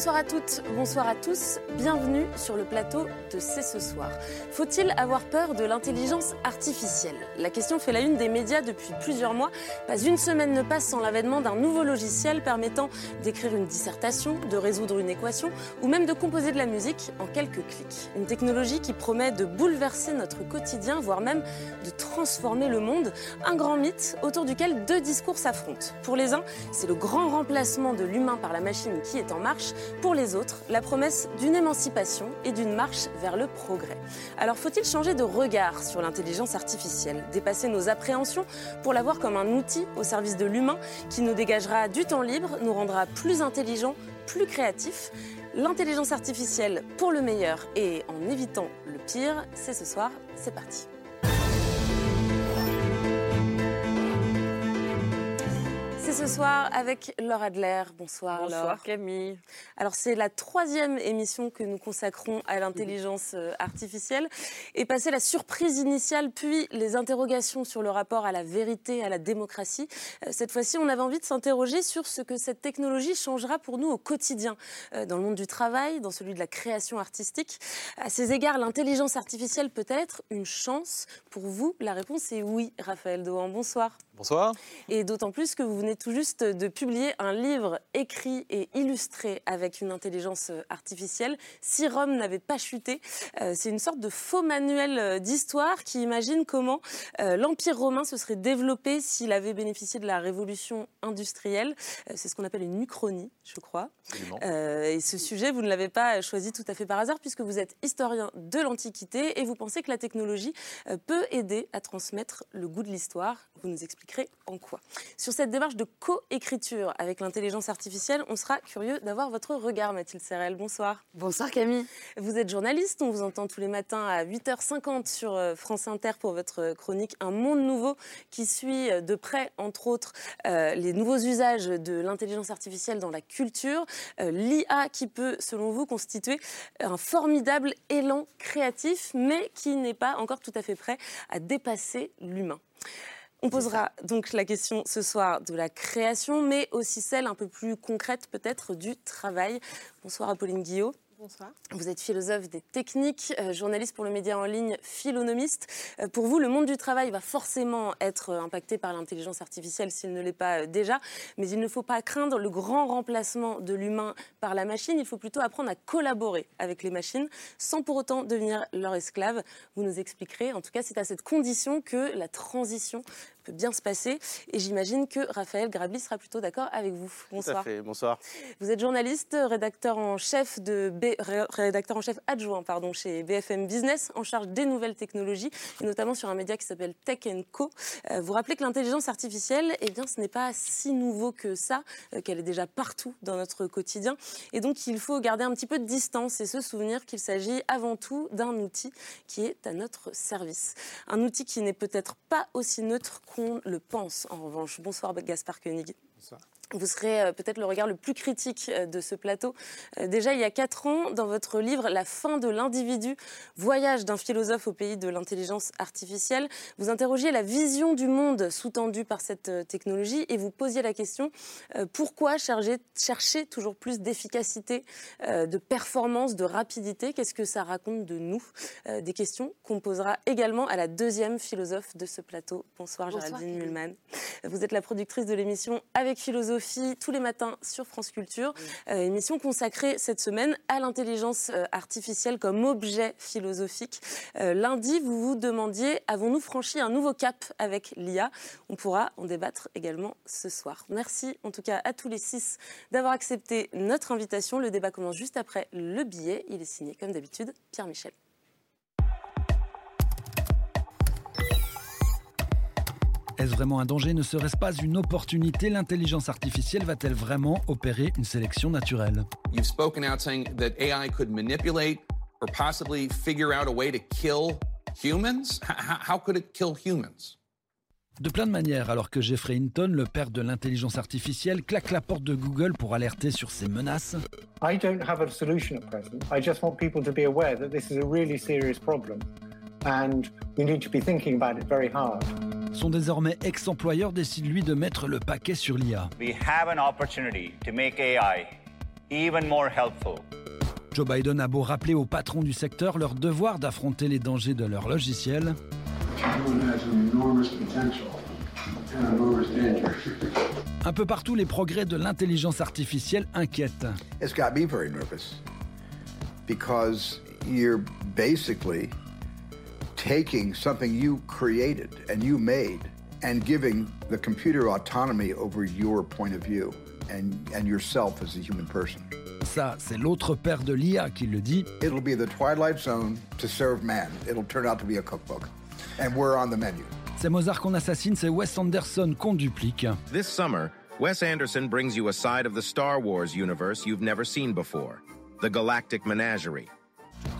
Bonsoir à toutes, bonsoir à tous, bienvenue sur le plateau de C'est ce soir. Faut-il avoir peur de l'intelligence artificielle? La question fait la une des médias depuis plusieurs mois. Pas une semaine ne passe sans l'avènement d'un nouveau logiciel permettant d'écrire une dissertation, de résoudre une équation ou même de composer de la musique en quelques clics. Une technologie qui promet de bouleverser notre quotidien, voire même de transformer le monde. Un grand mythe autour duquel deux discours s'affrontent. Pour les uns, c'est le grand remplacement de l'humain par la machine qui est en marche. Pour les autres, la promesse d'une émancipation et d'une marche vers le progrès. Alors faut-il changer de regard sur l'intelligence artificielle, dépasser nos appréhensions pour la voir comme un outil au service de l'humain qui nous dégagera du temps libre, nous rendra plus intelligents, plus créatifs? L'intelligence artificielle pour le meilleur et en évitant le pire, c'est ce soir, c'est parti. Ce soir avec Laure Adler. Bonsoir, Bonsoir Camille. Alors c'est la troisième émission que nous consacrons à l'intelligence euh, artificielle. Et passer la surprise initiale, puis les interrogations sur le rapport à la vérité, à la démocratie, euh, cette fois-ci on avait envie de s'interroger sur ce que cette technologie changera pour nous au quotidien, euh, dans le monde du travail, dans celui de la création artistique. À ces égards, l'intelligence artificielle peut être une chance pour vous? La réponse est oui, Raphaël Dohan. Bonsoir. Bonsoir. Et d'autant plus que vous venez tout juste de publier un livre écrit et illustré avec une intelligence artificielle. Si Rome n'avait pas chuté, euh, c'est une sorte de faux manuel euh, d'histoire qui imagine comment euh, l'Empire romain se serait développé s'il avait bénéficié de la révolution industrielle. C'est ce qu'on appelle une uchronie, je crois. et ce sujet, vous ne l'avez pas choisi tout à fait par hasard puisque vous êtes historien de l'Antiquité et vous pensez que la technologie peut aider à transmettre le goût de l'histoire. Vous nous expliquez en quoi? Sur cette démarche de co-écriture avec l'intelligence artificielle, on sera curieux d'avoir votre regard, Mathilde Serrel. Bonsoir. Bonsoir Camille. Vous êtes journaliste, on vous entend tous les matins à 8h50 sur euh, France Inter pour votre chronique Un monde nouveau qui suit euh, de près, entre autres, euh, les nouveaux usages de l'intelligence artificielle dans la culture. L'IA qui peut, selon vous, constituer un formidable élan créatif, mais qui n'est pas encore tout à fait prêt à dépasser l'humain. On posera donc la question ce soir de la création, mais aussi celle un peu plus concrète peut-être du travail. Bonsoir Apolline Guillot. Bonsoir. Vous êtes philosophe des techniques, euh, journaliste pour le média en ligne, philonomiste. Euh, pour vous, le monde du travail va forcément être euh, impacté par l'intelligence artificielle s'il ne l'est pas déjà, mais il ne faut pas craindre le grand remplacement de l'humain par la machine. Il faut plutôt apprendre à collaborer avec les machines sans pour autant devenir leur esclave. Vous nous expliquerez, en tout cas, c'est à cette condition que la transition peut bien se passer. Et j'imagine que Raphaël Grabli sera plutôt d'accord avec vous. Bonsoir. Bonsoir. Vous êtes journaliste, rédacteur en chef de rédacteur en chef adjoint pardon, chez BFM Business, en charge des nouvelles technologies, et notamment sur un média qui s'appelle Tech Co. Euh, vous rappelez que l'intelligence artificielle, eh bien, ce n'est pas si nouveau que ça, euh, qu'elle est déjà partout dans notre quotidien. Et donc, il faut garder un petit peu de distance et se souvenir qu'il s'agit avant tout d'un outil qui est à notre service. Un outil qui n'est peut-être pas aussi neutre qu'on le pense, en revanche. Bonsoir Gaspard Koenig. Vous serez euh, peut-être le regard le plus critique euh, de ce plateau. Euh, déjà, il y a quatre ans, dans votre livre La fin de l'individu, voyage d'un philosophe au pays de l'intelligence artificielle, vous interrogiez la vision du monde sous-tendue par cette technologie et vous posiez la question pourquoi chercher, chercher toujours plus d'efficacité, de performance, de rapidité? Qu'est-ce que ça raconte de nous? Des questions qu'on posera également à la deuxième philosophe de ce plateau. Bonsoir, Bonsoir Géraldine Mulman. Vous êtes la productrice de l'émission Avec philosophie tous les matins sur France Culture. Euh, émission consacrée cette semaine à l'intelligence euh, artificielle comme objet philosophique. Euh, lundi, vous vous demandiez avons-nous franchi un nouveau cap avec l'IA On pourra en débattre également ce soir. Merci en tout cas à tous les six d'avoir accepté notre invitation. Le débat commence juste après le billet. Il est signé comme d'habitude Pierre Michel. Est-ce vraiment un danger Ne serait-ce pas une opportunité L'intelligence artificielle va-t-elle vraiment opérer une sélection naturelle You've spoken out saying that AI could manipulate or possibly figure out a way to kill Humans? how could it kill humans? De plein de manières, alors que Jeffrey Hinton, le père de l'intelligence artificielle, claque la porte de Google pour alerter sur ces menaces. I don't have a solution at present. I just want people to be aware that this is a really serious problem and we need to be thinking about it very hard. Son désormais ex-employeur décide lui de mettre le paquet sur l'IA. We have an opportunity to make AI even more helpful. Joe Biden a beau rappeler aux patrons du secteur leur devoir d'affronter les dangers de leur logiciel. Un peu partout, les progrès de l'intelligence artificielle inquiètent. It's got me very nervous because you're basically taking something you created and you made and giving the computer autonomy over your point of view and, and yourself as a human person. Ça, c'est l'autre père de l'IA qui le dit. It'll be the twilight zone to serve man. It'll turn out to be a cookbook. And we're on the menu. C'est Mozart qu'on assassine, c'est Wes Anderson qu'on duplique. This summer, Wes Anderson brings you a side of the Star Wars universe you've never seen before the Galactic Menagerie.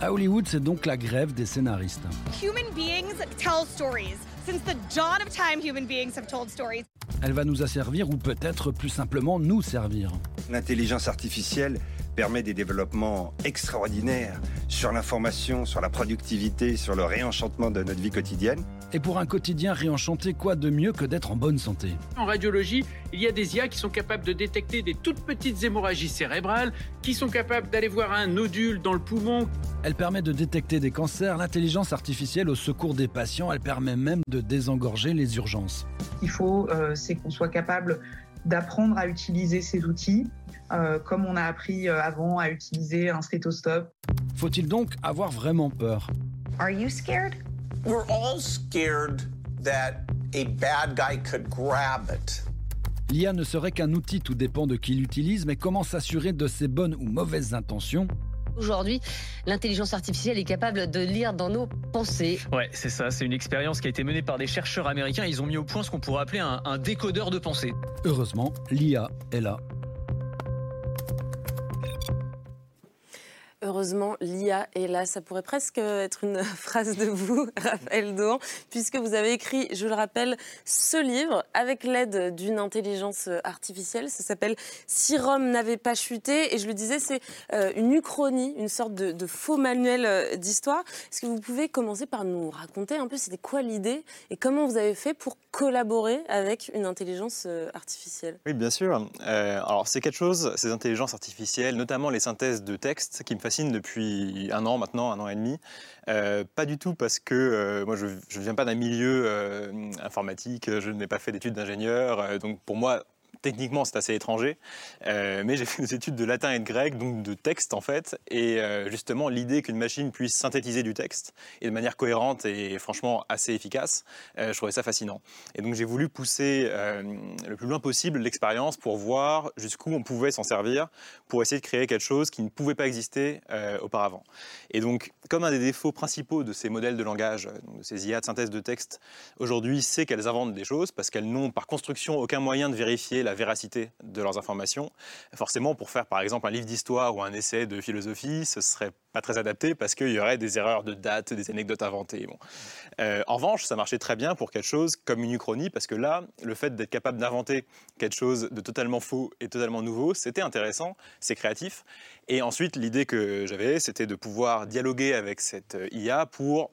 À Hollywood, c'est donc la grève des scénaristes. Human beings tell stories. Since the dawn of time, human beings have told stories. Elle va nous asservir ou peut-être plus simplement nous servir. L'intelligence artificielle permet des développements extraordinaires sur l'information, sur la productivité, sur le réenchantement de notre vie quotidienne. Et pour un quotidien réenchanté, quoi de mieux que d'être en bonne santé? En radiologie, il y a des IA qui sont capables de détecter des toutes petites hémorragies cérébrales, qui sont capables d'aller voir un nodule dans le poumon. Elle permet de détecter des cancers, l'intelligence artificielle au secours des patients, elle permet même de désengorger les urgences. Ce qu'il faut, euh, c'est qu'on soit capable d'apprendre à utiliser ces outils, euh, comme on a appris euh, avant à utiliser un stéthoscope. Faut-il donc avoir vraiment peur? Are you scared? We're all scared that a bad guy could grab it. L'IA ne serait qu'un outil, tout dépend de qui l'utilise, mais comment s'assurer de ses bonnes ou mauvaises intentions? Aujourd'hui, l'intelligence artificielle est capable de lire dans nos pensées. Ouais, c'est ça. C'est une expérience qui a été menée par des chercheurs américains. Ils ont mis au point ce qu'on pourrait appeler un, un décodeur de pensée. Heureusement, l'IA est là Heureusement, l'IA est là. Ça pourrait presque être une phrase de vous, Raphaël Dohan, puisque vous avez écrit, je le rappelle, ce livre avec l'aide d'une intelligence artificielle. Ça s'appelle Si Rome n'avait pas chuté. Et je le disais, c'est euh, une uchronie, une sorte de, faux manuel euh, d'histoire. Est-ce que vous pouvez commencer par nous raconter un peu c'était quoi l'idée et comment vous avez fait pour collaborer avec une intelligence euh, artificielle? Oui, bien sûr. Alors, c'est quelque chose, ces intelligences artificielles, notamment les synthèses de texte, qui me fascinent depuis un an maintenant, un an et demi. Euh, pas du tout parce que euh, moi je ne viens pas d'un milieu euh, informatique, je n'ai pas fait d'études d'ingénieur, donc pour moi techniquement c'est assez étranger, euh, mais j'ai fait des études de latin et de grec, donc de texte en fait, et euh, justement l'idée qu'une machine puisse synthétiser du texte et de manière cohérente et franchement assez efficace, euh, je trouvais ça fascinant. Et donc j'ai voulu pousser le plus loin possible l'expérience pour voir jusqu'où on pouvait s'en servir pour essayer de créer quelque chose qui ne pouvait pas exister auparavant. Et donc comme un des défauts principaux de ces modèles de langage, de ces IA de synthèse de texte aujourd'hui, c'est qu'elles inventent des choses parce qu'elles n'ont par construction aucun moyen de vérifier la véracité de leurs informations. Forcément, pour faire par exemple un livre d'histoire ou un essai de philosophie, ce serait pas très adapté parce qu'il y aurait des erreurs de date, des anecdotes inventées. Bon. Euh, en revanche, ça marchait très bien pour quelque chose comme une uchronie parce que là, le fait d'être capable d'inventer quelque chose de totalement faux et totalement nouveau, c'était intéressant, c'est créatif. Et ensuite, l'idée que j'avais, c'était de pouvoir dialoguer avec cette euh, IA pour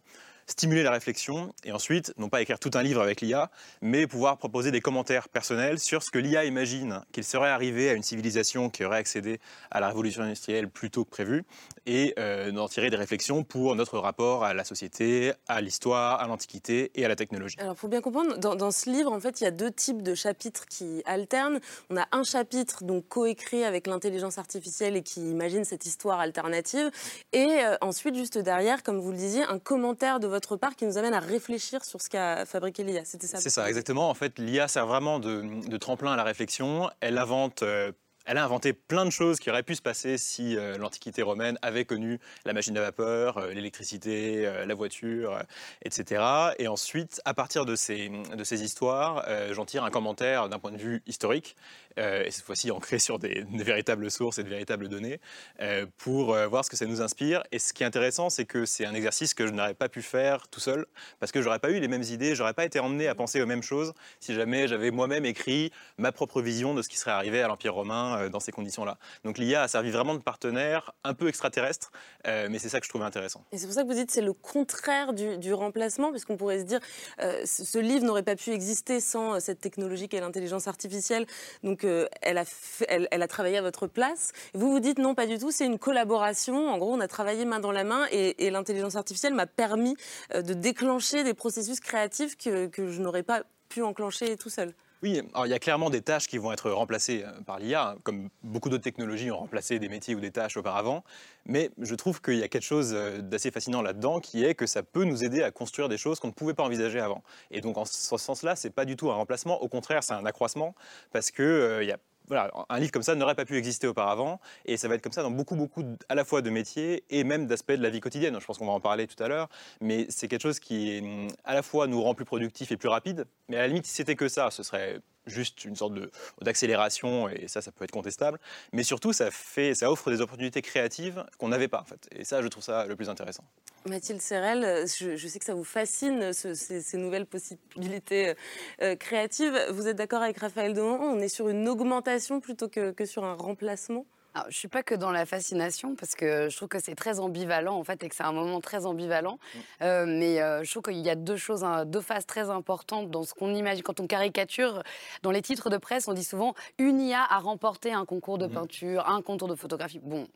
stimuler la réflexion et ensuite, non pas écrire tout un livre avec l'IA, mais pouvoir proposer des commentaires personnels sur ce que l'IA imagine qu'il serait arrivé à une civilisation qui aurait accédé à la révolution industrielle plus tôt que prévu et euh, d'en tirer des réflexions pour notre rapport à la société, à l'histoire, à l'Antiquité et à la technologie. Alors, pour bien comprendre, dans, dans, ce livre, en fait, il y a deux types de chapitres qui alternent. On a un chapitre donc coécrit avec l'intelligence artificielle et qui imagine cette histoire alternative, et euh, ensuite, juste derrière, comme vous le disiez, un commentaire de votre part qui nous amène à réfléchir sur ce qu'a fabriqué l'IA. C'était ça C'est ça, exactement. En fait, l'IA sert vraiment de, de, tremplin à la réflexion. Elle invente. Euh, Elle a inventé plein de choses qui auraient pu se passer si l'Antiquité romaine avait connu la machine à vapeur, l'électricité, la voiture, etc. Et ensuite, à partir de ces, de ces histoires, j'en tire un commentaire d'un point de vue historique euh, et cette fois-ci ancré sur des, véritables sources et de véritables données, euh, pour euh, voir ce que ça nous inspire. Et ce qui est intéressant, c'est que c'est un exercice que je n'aurais pas pu faire tout seul, parce que j'aurais pas eu les mêmes idées, j'aurais pas été emmené à penser aux mêmes choses si jamais j'avais moi-même écrit ma propre vision de ce qui serait arrivé à l'Empire romain dans ces conditions-là. Donc l'IA a servi vraiment de partenaire un peu extraterrestre, mais c'est ça que je trouvais intéressant. Et c'est pour ça que vous dites c'est le contraire du, du remplacement, puisqu'on pourrait se dire ce livre n'aurait pas pu exister sans cette technologie qu'est l'intelligence artificielle. Donc elle, a travaillé à votre place. Vous vous dites non, pas du tout, c'est une collaboration. En gros, on a travaillé main dans la main et, l'intelligence artificielle m'a permis euh, de déclencher des processus créatifs que, que je n'aurais pas pu enclencher tout seul. Oui, alors il y a clairement des tâches qui vont être remplacées euh, par l'IA, comme beaucoup d'autres technologies ont remplacé des métiers ou des tâches auparavant. Mais je trouve qu'il y a quelque chose euh, d'assez fascinant là-dedans, qui est que ça peut nous aider à construire des choses qu'on ne pouvait pas envisager avant. Et donc en ce sens-là, c'est pas du tout un remplacement, au contraire, c'est un accroissement, parce que euh, il y a voilà, un livre comme ça n'aurait pas pu exister auparavant, et ça va être comme ça dans beaucoup, beaucoup à la fois de métiers et même d'aspects de la vie quotidienne. Je pense qu'on va en parler tout à l'heure, mais c'est quelque chose qui hum, à la fois nous rend plus productifs et plus rapides, mais à la limite, si c'était que ça, ce serait juste une sorte d'accélération, et ça, ça peut être contestable. Mais surtout, ça, fait, ça offre des opportunités créatives qu'on n'avait pas, en fait. Et ça, je trouve ça le plus intéressant. Mathilde Serrel, je, sais que ça vous fascine, ces, nouvelles possibilités euh, créatives. Vous êtes d'accord avec Raphaël Dohan On est sur une augmentation plutôt que, que sur un remplacement? Je je suis pas que dans la fascination parce que je trouve que c'est très ambivalent en fait et que c'est un moment très ambivalent. Mm. Euh, mais euh, je trouve qu'il y a deux choses, hein, deux phases très importantes dans ce qu'on imagine quand on caricature. Dans les titres de presse, on dit souvent une IA a remporté un concours de mm. peinture, un concours de photographie. Bon,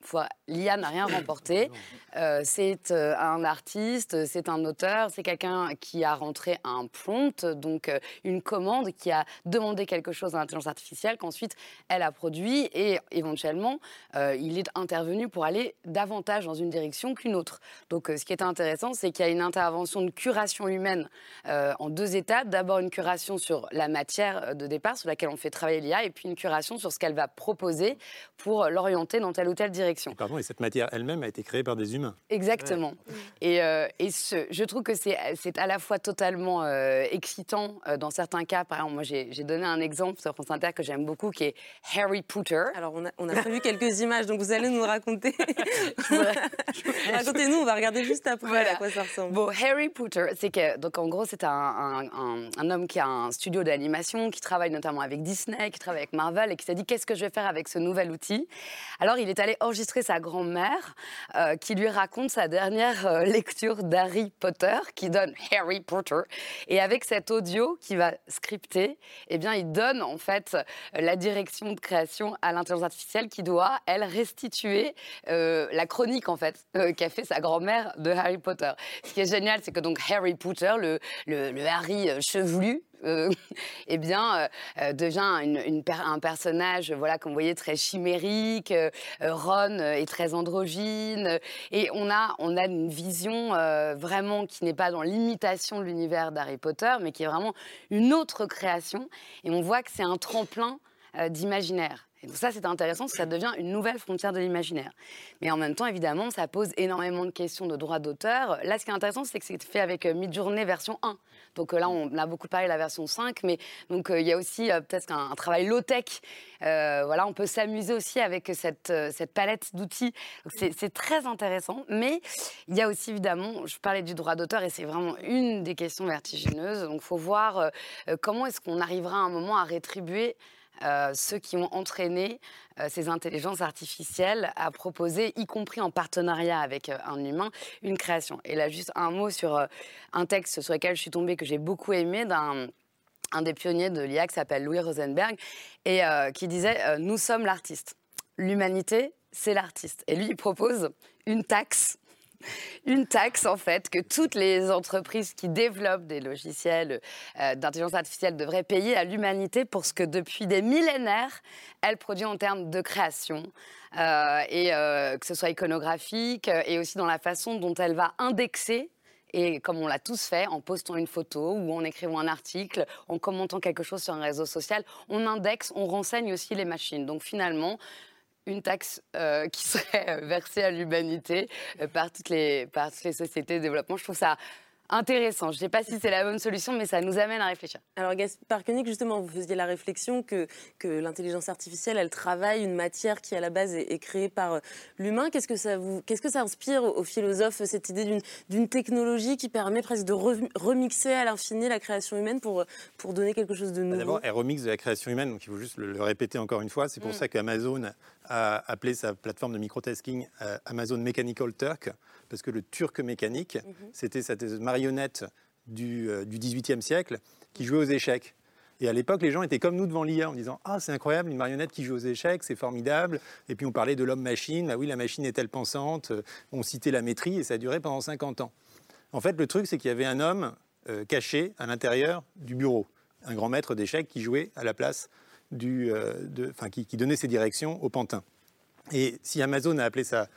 l'IA n'a rien remporté. Euh, c'est un artiste, c'est un auteur, c'est quelqu'un qui a rentré un prompt, donc une commande qui a demandé quelque chose à l'intelligence artificielle qu'ensuite elle a produit et éventuellement euh, il est intervenu pour aller davantage dans une direction qu'une autre. Donc euh, ce qui est intéressant, c'est qu'il y a une intervention de curation humaine euh, en deux étapes. D'abord une curation sur la matière de départ sur laquelle on fait travailler l'IA, et puis une curation sur ce qu'elle va proposer pour l'orienter dans telle ou telle direction. Pardon, et cette matière elle-même a été créée par des humains. Exactement. Et, et ce, je trouve que c'est à la fois totalement excitant dans certains cas. Par exemple, moi j'ai donné un exemple sur France Inter que j'aime beaucoup, qui est Harry Potter. Alors on a, on a prévu quelques images, donc vous allez nous raconter. Racontez-nous, on va regarder juste après à quoi ça ressemble. Bon, Harry Potter, c'est que, donc en gros, c'est un, un, homme qui a un studio d'animation, qui travaille notamment avec Disney, qui travaille avec Marvel et qui s'est dit qu'est-ce que je vais faire avec ce nouvel outil? Alors, il est allé enregistrer sa grand-mère euh, qui lui raconte sa dernière euh, lecture d'Harry Potter, qui donne Harry Potter. Et avec cet audio qui va scripter, eh bien, il donne en fait la direction de création à l'intelligence artificielle qui doit elle, restituer euh, la chronique, en fait, euh, qu'a fait sa grand-mère de Harry Potter. Ce qui est génial, c'est que donc Harry Potter, le, Harry euh, chevelu, eh bien, devient un personnage, voilà, comme vous voyez, très chimérique. Ron est très androgyne. Et on a, on a une vision vraiment qui n'est pas dans l'imitation de l'univers d'Harry Potter, mais qui est vraiment une autre création. Et on voit que c'est un tremplin d'imaginaire. Et donc ça, c'est intéressant, parce que ça devient une nouvelle frontière de l'imaginaire. Mais en même temps, évidemment, ça pose énormément de questions de droit d'auteur. Là, ce qui est intéressant, c'est que c'est fait avec euh, Midjourney version 1. Donc euh, là, on a beaucoup parlé de la version 5, mais donc euh, il y a aussi peut-être un, travail low-tech. voilà, on peut s'amuser aussi avec cette, cette palette d'outils. C'est très intéressant, mais il y a aussi évidemment, je parlais du droit d'auteur et c'est vraiment une des questions vertigineuses. Donc il faut voir comment est-ce qu'on arrivera à un moment à rétribuer euh, ceux qui ont entraîné euh, ces intelligences artificielles à proposer, y compris en partenariat avec euh, un humain, une création. Et là, juste un mot sur un texte sur lequel je suis tombée que j'ai beaucoup aimé d'un un des pionniers de l'IA qui s'appelle Louis Rosenberg et qui disait Nous sommes l'artiste. L'humanité, c'est l'artiste. Et lui, il propose une taxe une taxe en fait que toutes les entreprises qui développent des logiciels euh, d'intelligence artificielle devraient payer à l'humanité pour ce que depuis des millénaires elle produit en termes de création. Euh, et euh, que ce soit iconographique et aussi dans la façon dont elle va indexer Et comme on l'a tous fait, en postant une photo ou en écrivant un article, en commentant quelque chose sur un réseau social, on indexe, on renseigne aussi les machines. Donc finalement, une taxe euh, qui serait versée à l'humanité euh, par, les, par toutes les sociétés de développement. Je trouve ça intéressant. Je ne sais pas si c'est la bonne solution, mais ça nous amène à réfléchir. Alors Gaspard Koenig, justement, vous faisiez la réflexion que, que l'intelligence artificielle, elle travaille une matière qui à la base est, est créée par euh, l'humain. Qu'est-ce que ça vous, qu'est-ce que ça inspire aux philosophes cette idée d'une, d'une technologie qui permet presque de re- remixer à l'infini la création humaine pour, pour donner quelque chose de nouveau? D'abord, elle remixe de la création humaine, donc il faut juste le, le répéter encore une fois. C'est pour Mm. ça qu'Amazon a appelé sa plateforme de microtasking euh, Amazon Mechanical Turk, parce que le turc mécanique, c'était cette du, euh, du 18e siècle qui jouait aux échecs. Et à l'époque, les gens étaient comme nous devant l'IA en disant Ah, c'est incroyable, une marionnette qui joue aux échecs, c'est formidable. Et puis on parlait de l'homme-machine. Ah oui, la machine est-elle pensante? On citait la maîtrise et ça a duré pendant 50 ans. En fait, le truc, c'est qu'il y avait un homme euh, caché à l'intérieur du bureau, un grand maître d'échecs qui jouait à la place du, euh, enfin, qui, donnait ses directions au pantin. Et si Amazon a appelé sa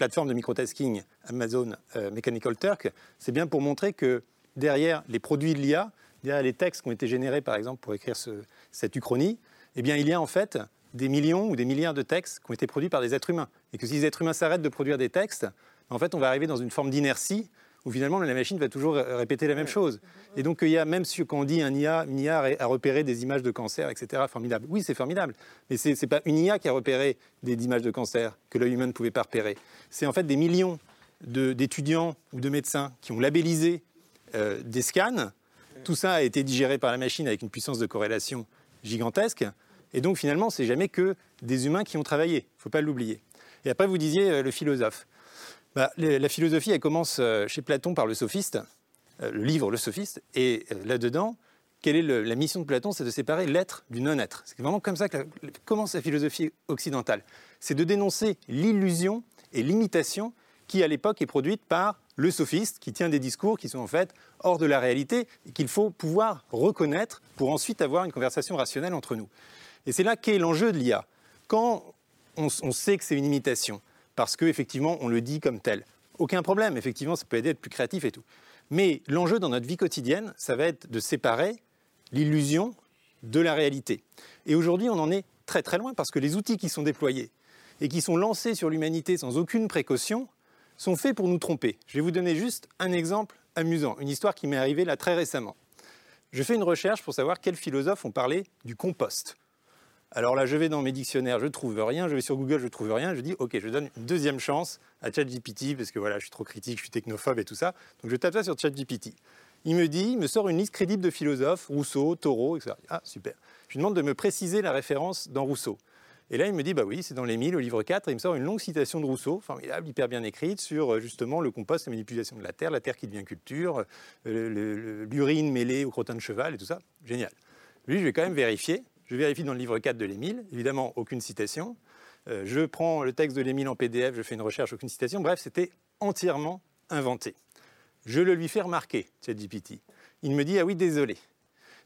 plateforme de microtasking Amazon euh, Mechanical Turk, c'est bien pour montrer que derrière les produits de l'IA, derrière les textes qui ont été générés, par exemple, pour écrire ce- cette uchronie, eh bien, il y a en fait des millions ou des milliards de textes qui ont été produits par des êtres humains. Et que si les êtres humains s'arrêtent de produire des textes, en fait, on va arriver dans une forme d'inertie où finalement la machine va toujours répéter la même chose. Et donc, il y a même si, quand on dit un IA, une IA a repéré des images de cancer, etc., formidable. Oui, c'est formidable. Mais ce n'est pas une IA qui a repéré des images de cancer que l'œil humain ne pouvait pas repérer. C'est en fait des millions de- d'étudiants ou de médecins qui ont labellisé euh, des scans. Tout ça a été digéré par la machine avec une puissance de corrélation gigantesque. Et donc finalement, c'est jamais que des humains qui ont travaillé. Il ne faut pas l'oublier. Et après, vous disiez euh, le philosophe. Bah, la philosophie, elle commence euh, chez Platon par le sophiste, euh, le livre Le Sophiste. Et euh, là-dedans, quelle est la mission de Platon C'est de séparer l'être du non-être. C'est vraiment comme ça que commence la philosophie occidentale. C'est de dénoncer l'illusion et l'imitation qui, à l'époque, est produite par le sophiste, qui tient des discours qui sont en fait hors de la réalité et qu'il faut pouvoir reconnaître pour ensuite avoir une conversation rationnelle entre nous. Et c'est là qu'est l'enjeu de l'IA. Quand on sait que c'est une imitation, parce qu'effectivement, on le dit comme tel, aucun problème, effectivement, ça peut aider à être plus créatif et tout. Mais l'enjeu dans notre vie quotidienne, ça va être de séparer l'illusion de la réalité. Et aujourd'hui, on en est très très loin parce que les outils qui sont déployés et qui sont lancés sur l'humanité sans aucune précaution sont faits pour nous tromper. Je vais vous donner juste un exemple amusant, une histoire qui m'est arrivée là très récemment. Je fais une recherche pour savoir quels philosophes ont parlé du compost. Alors là, je vais dans mes dictionnaires, je ne trouve rien, je vais sur Google, je ne trouve rien, je dis ok, je donne une deuxième chance à ChatGPT parce que voilà, je suis trop critique, je suis technophobe et tout ça. Donc je tape ça sur ChatGPT. Il me dit, il me sort une liste crédible de philosophes, Rousseau, Thoreau, etc. Ah super. Je lui demande de me préciser la référence dans Rousseau. Et là, il me dit, bah oui, c'est dans les 1000, au livre 4, et il me sort une longue citation de Rousseau, formidable, hyper bien écrite, sur euh, justement le compost, la manipulation de la terre, la terre qui devient culture, euh, l'urine mêlée au crottin de cheval et tout ça. Génial. Lui, je vais quand même vérifier. Je vérifie dans le livre 4 de l'Émile, évidemment, aucune citation. Euh, je prends le texte de l'Émile en PDF, je fais une recherche, aucune citation. Bref, c'était entièrement inventé. Je le lui fais remarquer, ChatGPT. Il me dit, ah oui, désolé.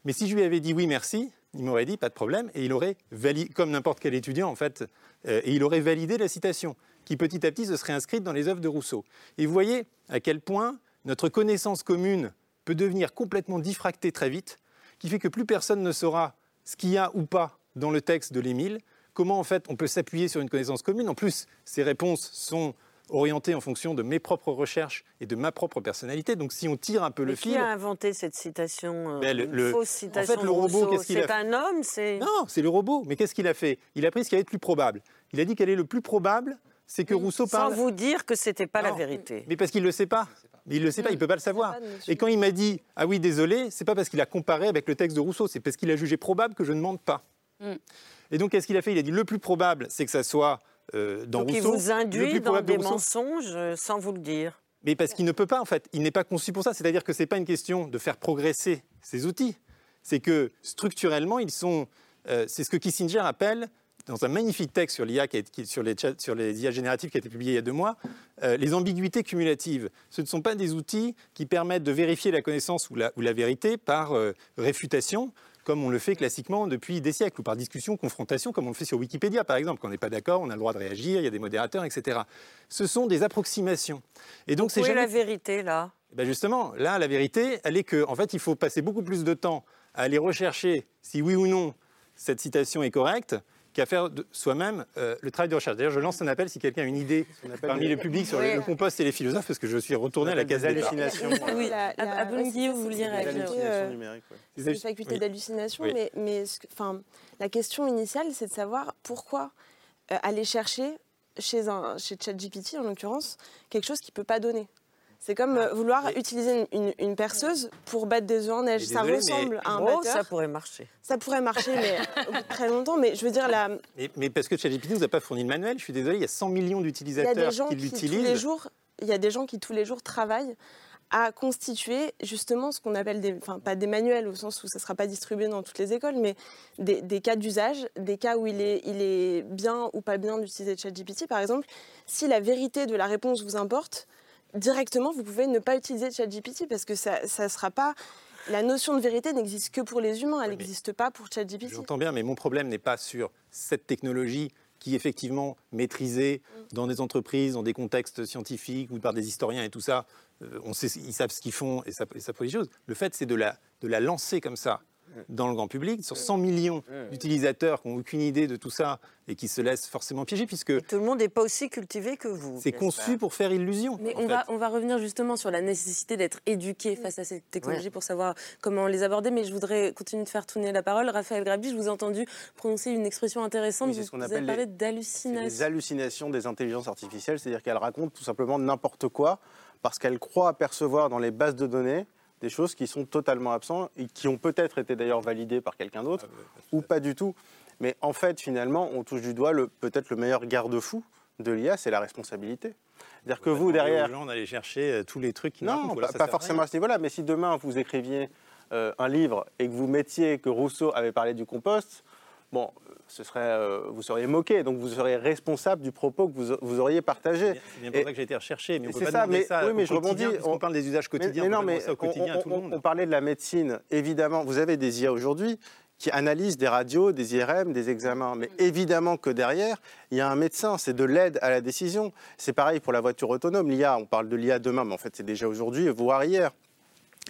Mais si je lui avais dit oui, merci, il m'aurait dit pas de problème et il aurait validé, comme n'importe quel étudiant en fait, euh, et il aurait validé la citation, qui petit à petit se serait inscrite dans les œuvres de Rousseau. Et vous voyez à quel point notre connaissance commune peut devenir complètement diffractée très vite, qui fait que plus personne ne saura ce qu'il y a ou pas dans le texte de l'Émile, comment en fait on peut s'appuyer sur une connaissance commune. En plus, ces réponses sont orientées en fonction de mes propres recherches et de ma propre personnalité. Donc si on tire un peu le Mais qui fil, a inventé cette citation euh, Ben, le- une le- fausse en citation fait, le robot, C'est un homme, c'est... Non, c'est le robot. Mais qu'est-ce qu'il a fait? Il a pris ce qui allait être plus probable. Il a dit quel est le plus probable, c'est que Rousseau Sans parle. vous dire que c'était pas la vérité. Mais parce qu'il ne le sait pas. Mais il ne le sait pas, il ne peut pas le savoir. Et quand il m'a dit Ah oui, désolé, c'est pas parce qu'il a comparé avec le texte de Rousseau, c'est parce qu'il a jugé probable que je ne mente pas. Et donc, qu'est-ce qu'il a fait? Il a dit Le plus probable, c'est que ça soit euh, dans Donc il Rousseau. vous le induit plus dans de des Rousseau. mensonges euh, sans vous le dire. Mais parce qu'il ne peut pas, en fait. Il n'est pas conçu pour ça. C'est-à-dire que ce n'est pas une question de faire progresser ces outils. C'est que structurellement, ils sont. euh, c'est ce que Kissinger appelle, dans un magnifique texte sur l'IA, sur, les chats- sur les IA génératives qui a été publié il y a deux mois, euh, les ambiguïtés cumulatives. Ce ne sont pas des outils qui permettent de vérifier la connaissance ou la, ou la vérité par euh, réfutation, comme on le fait classiquement depuis des siècles, ou par discussion, confrontation, comme on le fait sur Wikipédia, par exemple. Quand on n'est pas d'accord, on a le droit de réagir, il y a des modérateurs, etc. Ce sont des approximations. Et donc, c'est jamais... la vérité, là? Ben justement, là, la vérité, elle est que, en fait, il faut passer beaucoup plus de temps à aller rechercher si oui ou non cette citation est correcte qu'à faire de soi-même euh, le travail de recherche. D'ailleurs, je lance un appel si quelqu'un a une idée parmi le public sur le- Oui. le compost et les philosophes, parce que je suis retourné à la case hallucinations. Oui, La- à- la- à c'est ça, vous vouliez réagir. Euh. C'est une faculté d'hallucination, Oui. mais, mais ce la question initiale, c'est de savoir pourquoi euh, aller chercher chez, un, chez ChatGPT, en l'occurrence, quelque chose qui ne peut pas donner. C'est comme euh, vouloir utiliser une, une- une perceuse pour battre des œufs en neige. Ça désolé, ressemble à un Oh, batteur. ça pourrait marcher. Ça pourrait marcher, mais au bout de très longtemps. Mais je veux dire, la, Mais, mais parce que ChatGPT ne nous a pas fourni le manuel, je suis désolé, il y a 100 millions d'utilisateurs qui qui, tous l'utilisent. les jours, il y a des gens qui tous les jours travaillent à constituer justement ce qu'on appelle des, enfin pas des manuels au sens où ça ne sera pas distribué dans toutes les écoles, mais des, des cas d'usage, des cas où il est, il est bien ou pas bien d'utiliser ChatGPT. Par exemple, si la vérité de la réponse vous importe, directement vous pouvez ne pas utiliser ChatGPT parce que ça ne sera pas. La notion de vérité n'existe que pour les humains, elle n'existe pas pour ChatGPT. J'entends bien, mais mon problème n'est pas sur cette technologie qui est effectivement maîtrisée dans des entreprises, dans des contextes scientifiques ou par des historiens et tout ça. Euh, on sait, ils savent ce qu'ils font et ça, et ça prouve des choses. Le fait, c'est de la, de la lancer comme ça dans le grand public, sur 100 millions d'utilisateurs qui n'ont aucune idée de tout ça et qui se laissent forcément piéger, puisque Tout le monde n'est pas aussi cultivé que vous. c'est conçu pour faire illusion. Mais on fait. va, on va revenir justement sur la nécessité d'être éduqué face à ces technologies Ouais. pour savoir comment les aborder. Mais je voudrais continuer de faire tourner la parole. Raphaël Grabi, je vous ai entendu prononcer une expression intéressante. Oui, c'est vous, ce qu'on vous appelle avez parlé les- hallucinations des intelligences artificielles, c'est-à-dire qu'elles racontent tout simplement n'importe quoi parce qu'elles croient apercevoir dans les bases de données des choses qui sont totalement absentes et qui ont peut-être été d'ailleurs validées par quelqu'un d'autre ou pas du tout. Mais en fait, finalement, on touche du doigt le- peut-être le meilleur garde-fou de l'IA, c'est la responsabilité. C'est-à-dire que vous, derrière... aux gens d'aller chercher euh, tous les trucs qui Non, voilà, pas, pas forcément à ce niveau-là, mais si demain vous écriviez euh, un livre et que vous mettiez que Rousseau avait parlé du compost, bon, ce serait, euh, vous seriez moqué, donc vous seriez responsable du propos que vous, vous auriez partagé. C'est bien pour ça que j'ai été recherché, mais on peut C'est pas ça, mais, ça oui, mais je rebondis. puisqu'on parle des usages quotidiens, Mais, on non, mais ça au quotidien on, à tout le on- monde. on parlait de la médecine, évidemment. Vous avez des IA aujourd'hui qui analysent des radios, des IRM, des examens. Mais évidemment que derrière, il y a un médecin, c'est de l'aide à la décision. C'est pareil pour la voiture autonome. L'IA, on parle de l'IA demain, mais en fait, c'est déjà aujourd'hui, voire hier.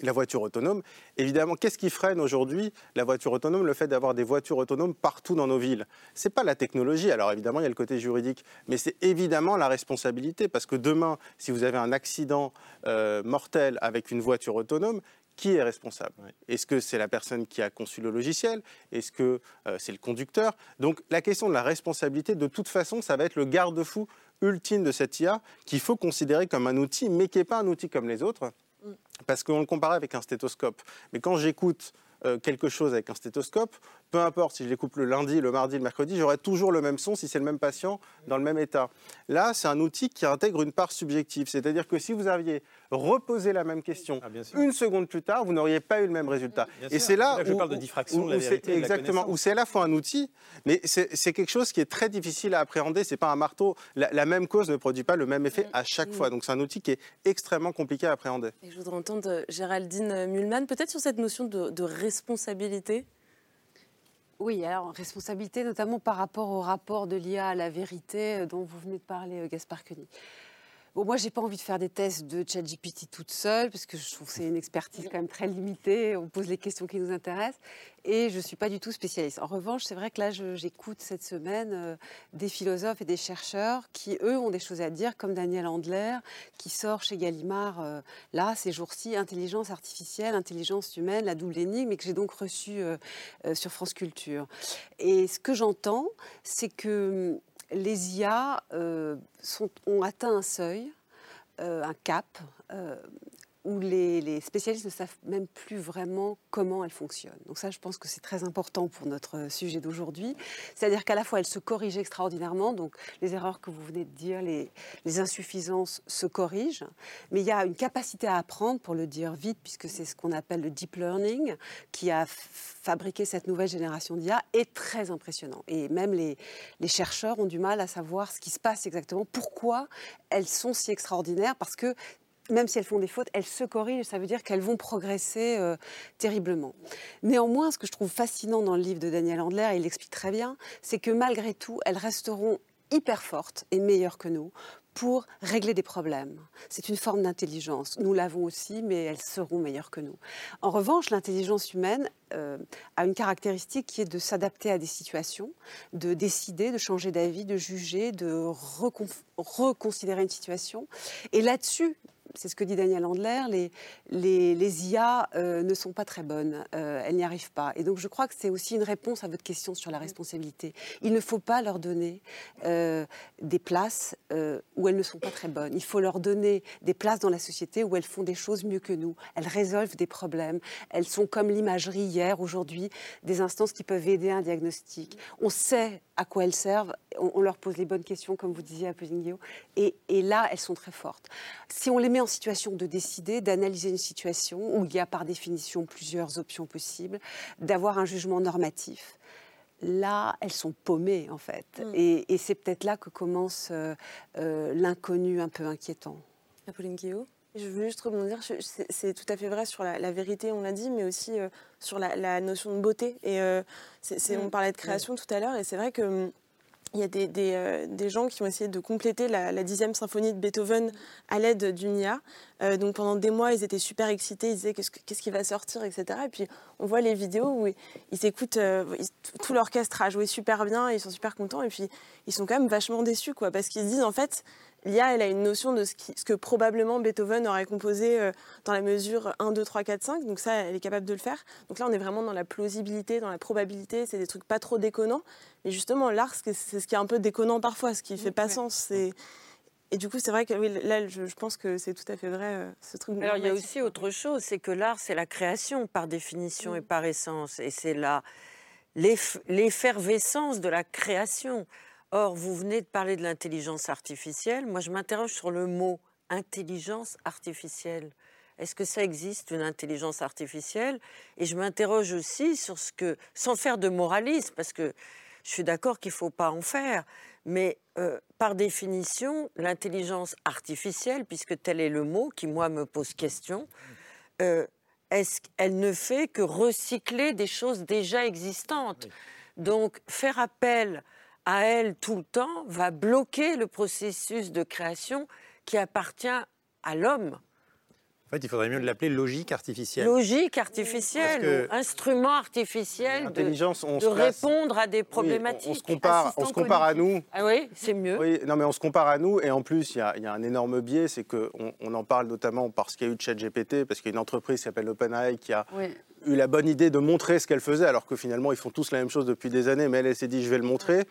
La voiture autonome, évidemment, qu'est-ce qui freine aujourd'hui la voiture autonome Le fait d'avoir des voitures autonomes partout dans nos villes? C'est pas la technologie. Alors évidemment, il y a le côté juridique, mais c'est évidemment la responsabilité, parce que demain, si vous avez un accident euh, mortel avec une voiture autonome, qui est responsable? Est-ce que c'est la personne qui a conçu le logiciel? Est-ce que euh, c'est le conducteur? Donc la question de la responsabilité, de toute façon, ça va être le garde-fou ultime de cette IA qu'il faut considérer comme un outil, mais qui n'est pas un outil comme les autres parce qu'on le comparait avec un stéthoscope. Mais quand j'écoute euh, quelque chose avec un stéthoscope, peu importe si je l'écoute le lundi, le mardi, le mercredi, j'aurai toujours le même son si c'est le même patient dans le même état. Là, c'est un outil qui intègre une part subjective, c'est-à-dire que si vous aviez reposé la même question une seconde plus tard, vous n'auriez pas eu le même résultat. Bien Et c'est là, que je où, parle de où- diffraction où- de la où c'est- vérité et de la exactement, connaissance. où c'est à la fois un outil, mais c'est quelque chose qui est très difficile à appréhender. C'est pas un marteau. La, la même cause ne produit pas le même effet à chaque fois. Donc c'est un outil qui est extrêmement compliqué à appréhender. Et je voudrais entendre euh, Géraldine Mulman, peut-être sur cette notion de, de responsabilité. Oui, alors responsabilité notamment par rapport au rapport de l'IA à la vérité euh, dont vous venez de parler, euh, Gaspard Koenig. Bon, moi, j'ai pas envie de faire des tests de ChatGPT toute seule, parce que je trouve que c'est une expertise quand même très limitée. On pose les questions qui nous intéressent, et je suis pas du tout spécialiste. En revanche, c'est vrai que là, j'écoute cette semaine euh, des philosophes et des chercheurs qui, eux, ont des choses à dire, comme Daniel Andler, qui sort chez Gallimard euh, là ces jours-ci, intelligence artificielle, intelligence humaine, la double énigme, et que j'ai donc reçu euh, sur France Culture. Et ce que j'entends, c'est que hum, les IA euh, ont atteint un seuil, euh, un cap, euh, où les, spécialistes ne savent même plus vraiment comment elles fonctionnent. Donc ça, je pense que c'est très important pour notre sujet d'aujourd'hui. C'est-à-dire qu'à la fois, elles se corrigent extraordinairement, donc les erreurs que vous venez de dire, les, insuffisances se corrigent, mais il y a une capacité à apprendre, pour le dire vite, puisque c'est ce qu'on appelle le deep learning, qui a fabriqué cette nouvelle génération d'IA, est très impressionnant. Et même les chercheurs ont du mal à savoir ce qui se passe exactement, pourquoi elles sont si extraordinaires, parce que même si elles font des fautes, elles se corrigent, ça veut dire qu'elles vont progresser euh, terriblement. Néanmoins, ce que je trouve fascinant dans le livre de Daniel Handler, et il l'explique très bien, c'est que malgré tout, elles resteront hyper fortes et meilleures que nous pour régler des problèmes. C'est une forme d'intelligence. Nous l'avons aussi, mais elles seront meilleures que nous. En revanche, l'intelligence humaine euh, a une caractéristique qui est de s'adapter à des situations, de décider, de changer d'avis, de juger, de recon- reconsidérer une situation. Et là-dessus, c'est ce que dit Daniel Handler, les, IA euh, ne sont pas très bonnes, euh, elles n'y arrivent pas. Et donc je crois que c'est aussi une réponse à votre question sur la responsabilité. Il ne faut pas leur donner euh, des places où elles ne sont pas très bonnes. Il faut leur donner des places dans la société où elles font des choses mieux que nous. Elles résolvent des problèmes. Elles sont comme l'imagerie hier, aujourd'hui, des instances qui peuvent aider à un diagnostic. On sait à quoi elles servent, on, on leur pose les bonnes questions, comme vous disiez à Pozinguio, et, et là, elles sont très fortes. Si on les met en situation de décider, d'analyser une situation où il y a par définition plusieurs options possibles, d'avoir un jugement normatif, là, elles sont paumées en fait. Et, et c'est peut-être là que commence euh, euh, l'inconnu un peu inquiétant. Apolline Guillaume Je veux juste rebondir, c'est tout à fait vrai sur la, la vérité, on l'a dit, mais aussi euh, sur la, la notion de beauté. Et euh, on Mm. parlait de création tout à l'heure, et c'est vrai que hum, il y a des, des, euh, des gens qui ont essayé de compléter la, la dixième symphonie de Beethoven à l'aide d'une IA. Euh, donc pendant des mois, ils étaient super excités, ils disaient qu'est-ce, que- qu'est-ce qui va sortir, etc. Et puis on voit les vidéos où ils, écoutent, euh, ils- tout l'orchestre a joué super bien, ils sont super contents, et puis ils sont quand même vachement déçus, quoi, parce qu'ils se disent en fait, l'IA, elle a une notion de ce, qui- ce que probablement Beethoven aurait composé euh, dans la mesure 1, 2, 3, 4, 5. Donc ça, elle est capable de le faire. Donc là, on est vraiment dans la plausibilité, dans la probabilité. C'est des trucs pas trop déconnants. Mais justement, l'art, c'est c'est ce qui est un peu déconnant parfois, ce qui fait pas sens. C'est- Et du coup, c'est vrai que oui, là, je, je pense que c'est tout à fait vrai, euh, ce truc. Alors, il y a aussi autre chose, c'est que l'art, c'est la création par définition et par essence. Et c'est la, l'effervescence de la création. Or, vous venez de parler de l'intelligence artificielle. Moi, je m'interroge sur le mot intelligence artificielle. Est-ce que ça existe, une intelligence artificielle? Et je m'interroge aussi sur ce que, sans faire de moralisme, parce que je suis d'accord qu'il ne faut pas en faire, mais euh, par définition, l'intelligence artificielle, puisque tel est le mot qui, moi, me pose question, euh, est-ce qu'elle ne fait que recycler des choses déjà existantes. Donc, faire appel à elle tout le temps va bloquer le processus de création qui appartient à l'homme. En fait, il faudrait mieux l'appeler logique artificielle. Logique artificielle, ou instrument artificiel de, on de place- répondre à des Oui, on- problématiques. on, se compare, on se compare à nous. Ah oui, c'est mieux. Oui, non, mais on se compare à nous, et en plus, il y a, il y a un énorme biais, c'est qu'on on en parle notamment parce qu'il y a eu ChatGPT, parce qu'il y a une entreprise qui s'appelle OpenAI qui a eu la bonne idée de montrer ce qu'elle faisait, alors que finalement, ils font tous la même chose depuis des années, mais elle, elle s'est dit, je vais le montrer.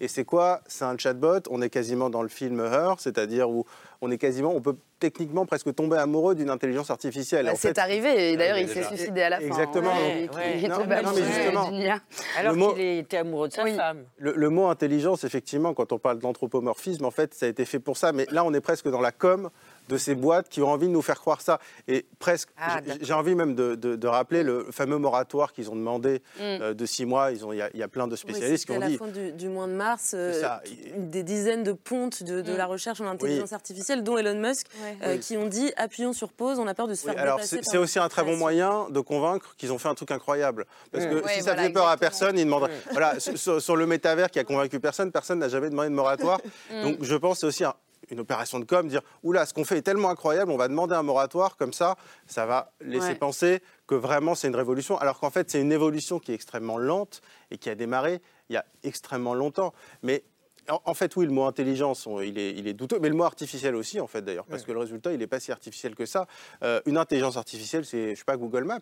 Et c'est quoi? C'est un chatbot. On est quasiment dans le film Her, c'est-à-dire où on est quasiment, on peut techniquement presque tomber amoureux d'une intelligence artificielle. Bah, c'est fait- arrivé, et d'ailleurs, Ouais, il s'est suicidé à la fin. Exactement. hein. Ouais, Il- ouais. il est Non, non, mais amoureux justement, d'une IA. Alors Le mot- qu'il était amoureux de sa femme. Le, le mot intelligence, effectivement, quand on parle d'anthropomorphisme, en fait, ça a été fait pour ça. Mais là, on est presque dans la com de ces boîtes qui ont envie de nous faire croire ça. Et presque, Ah, j'ai- envie même de, de- de rappeler le fameux moratoire qu'ils ont demandé Mm. euh, de six mois. Il y, a- il y a plein de Oui, spécialistes qui ont à la dit. fin du, du mois de mars, euh, ça. des dizaines de pontes de, de Mm. la recherche en intelligence Oui. artificielle, dont Elon Musk, euh, Oui. qui ont dit appuyons sur pause, on a peur de se Oui, faire alors c'est aussi un très bon moyen de convaincre qu'ils ont fait un truc incroyable. Parce Mm. que Ouais, si ça voilà, faisait peur à personne, ils demanderaient. Mm. Voilà, sur- sur, sur le métavers qui a convaincu personne, personne n'a jamais demandé de moratoire. Mm. Donc je pense que c'est aussi un- une opération de com, dire oula, ce qu'on fait est tellement incroyable, on va demander un moratoire, comme ça, ça va laisser Ouais. penser que vraiment c'est une révolution, alors qu'en fait c'est une évolution qui est extrêmement lente et qui a démarré il y a extrêmement longtemps. Mais en, en fait, oui, le mot intelligence, on- il est, il est douteux, mais le mot artificiel aussi, en fait, d'ailleurs, parce que le résultat, il n'est pas si artificiel que ça. Euh, une intelligence artificielle, c'est, je sais pas, Google Maps.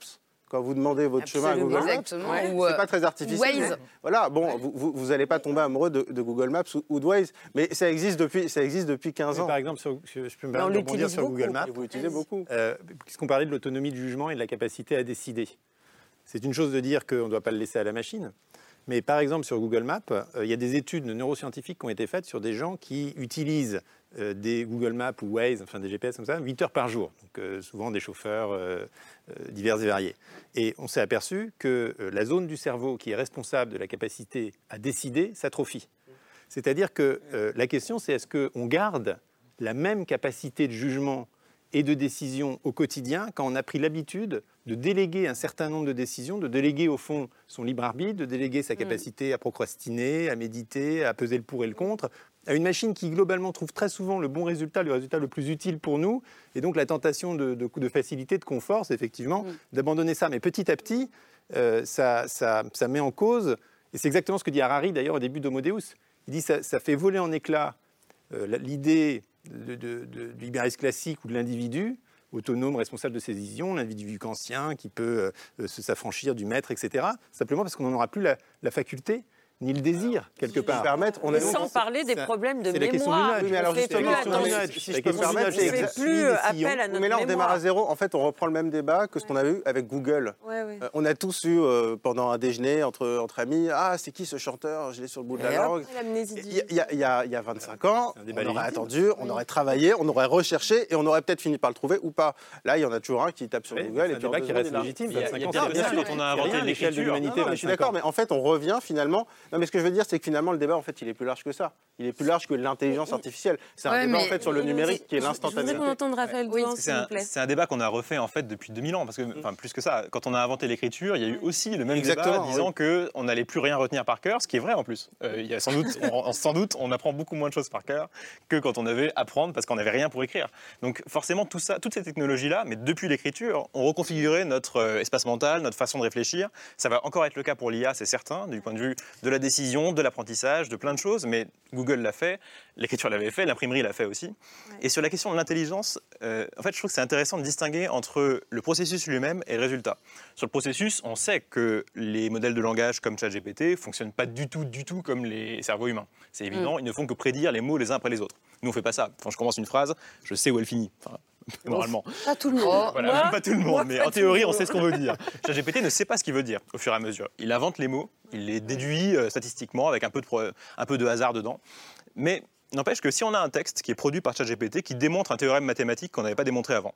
Quand vous demandez votre chemin à. Google Maps, ouais, Ou, euh, c'est pas très artificiel. Waze. Voilà, bon, vous n'allez pas tomber amoureux de, de Google Maps ou, ou de Waze, mais ça existe depuis, ça existe depuis 15 Mais ans. Par exemple, sur- je, je peux me permettre de rebondir sur Google. Maps. Et vous l'utilisez beaucoup. Euh, Puisqu'on parlait de l'autonomie de jugement et de la capacité à décider. C'est une chose de dire qu'on ne doit pas le laisser à la machine. Mais par exemple, sur Google Maps, euh, il y a des études neuroscientifiques qui ont été faites sur des gens qui utilisent euh, des Google Maps ou Waze, enfin des GPS comme ça, 8 heures par jour. Donc, euh, souvent des chauffeurs divers et variés. Et on s'est aperçu que la zone du cerveau qui est responsable de la capacité à décider s'atrophie. C'est-à-dire que la question, c'est est-ce qu'on garde la même capacité de jugement et de décision au quotidien quand on a pris l'habitude de déléguer un certain nombre de décisions, de déléguer au fond son libre arbitre, de déléguer sa capacité à procrastiner, à méditer, à peser le pour et le contre, à une machine qui globalement trouve très souvent le bon résultat, le résultat le plus utile pour nous, et donc la tentation de, de, de facilité, de confort, c'est effectivement d'abandonner ça. Mais petit à petit, euh, ça, ça, ça, met en cause, et c'est exactement ce que dit Harari d'ailleurs au début d'Homo Deus, il dit ça, ça fait voler en éclats euh, l'idée de, de, du libéralisme classique ou de l'individu, autonome, responsable de ses décisions, l'individu kantien qui peut euh, s'affranchir du maître, etc. Simplement parce qu'on n'en aura plus la faculté ni le désir, quelque part. Permettre, on a sans parler des problèmes de mémoire. Mais alors justement, si je peux me permettre, c'est fait plus appel à notre Mais là, on démarre à zéro. En fait, on reprend le même débat que ce qu'on avait eu avec Google. Ouais, ouais. Euh, on a tous eu, euh, pendant un déjeuner entre, entre amis, ah, c'est qui ce chanteur Je l'ai sur le bout de la langue. Il y, a- il y a- il y a- il y a 25 ans, on aurait légitime. attendu, on aurait travaillé, on aurait recherché et on aurait peut-être fini par le trouver ou pas. Là, il y en a toujours un qui tape sur Google c'est et un débat qui reste légitime. Il y a, 25 il y a ans, bien sûr, quand on a inventé l'échelle de l'humanité. Je suis 25 d'accord, mais en fait, on revient finalement. Non, mais ce que je veux dire, c'est que finalement, le débat, en fait, il est plus large que ça. Il est plus large que l'intelligence artificielle. C'est un Ouais, débat, en fait, sur le numérique qui est Je voudrais qu'on entende Raphaël C'est s'il un, vous plaît. c'est un débat qu'on a refait en fait depuis 2000 ans, parce que, enfin plus que ça, quand on a inventé l'écriture, il y a eu aussi le même Exactement, débat disant oui. que on n'allait plus rien retenir par cœur, ce qui est vrai en plus. Euh, il y a sans doute, on, sans doute, on apprend beaucoup moins de choses par cœur que quand on avait apprendre parce qu'on n'avait rien pour écrire. Donc forcément tout ça, toutes ces technologies-là, mais depuis l'écriture, ont reconfiguré notre euh, espace mental, notre façon de réfléchir. Ça va encore être le cas pour l'IA, c'est certain, du point de vue de la décision, de l'apprentissage, de plein de choses. Mais Google l'a fait, l'écriture l'avait fait, l'imprimerie l'a fait aussi. Et sur la question de l'intelligence, euh, en fait, je trouve que c'est intéressant de distinguer entre le processus lui-même et le résultat. Sur le processus, on sait que les modèles de langage comme ChatGPT fonctionnent pas du tout, du tout comme les cerveaux humains. C'est évident, ils ne font que prédire les mots les uns après les autres. Nous, on fait pas ça. Quand je commence une phrase, je sais où elle finit. Enfin, Pas tout le monde. Voilà, Moi, pas tout le monde, moi, mais en théorie, on sait ce qu'on veut dire. ChatGPT ne sait pas ce qu'il veut dire au fur et à mesure. Il invente les mots, il les déduit euh, statistiquement avec un peu, de, pro- un peu de hasard dedans. Mais n'empêche que si on a un texte qui est produit par ChatGPT qui démontre un théorème mathématique qu'on n'avait pas démontré avant,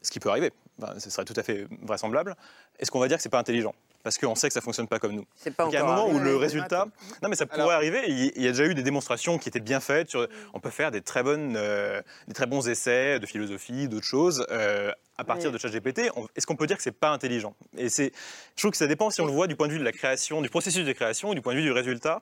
ce qui peut arriver, ben, ce serait tout à fait vraisemblable, est-ce qu'on va dire que c'est pas intelligent? Parce qu'on sait que ça fonctionne pas comme nous. C'est pas Donc, il y a un moment où le résultat, non mais ça pourrait Alors- arriver. Il il y a déjà eu des démonstrations qui étaient bien faites. Sur, on peut faire des très bonnes, euh, des très bons essais de philosophie, d'autres choses euh, à partir Oui. de ChatGPT. On- Est-ce qu'on peut dire que c'est pas intelligent? Et c'est, je trouve que ça dépend si on le voit du point de vue de la création, du processus de création, ou du point de vue du résultat.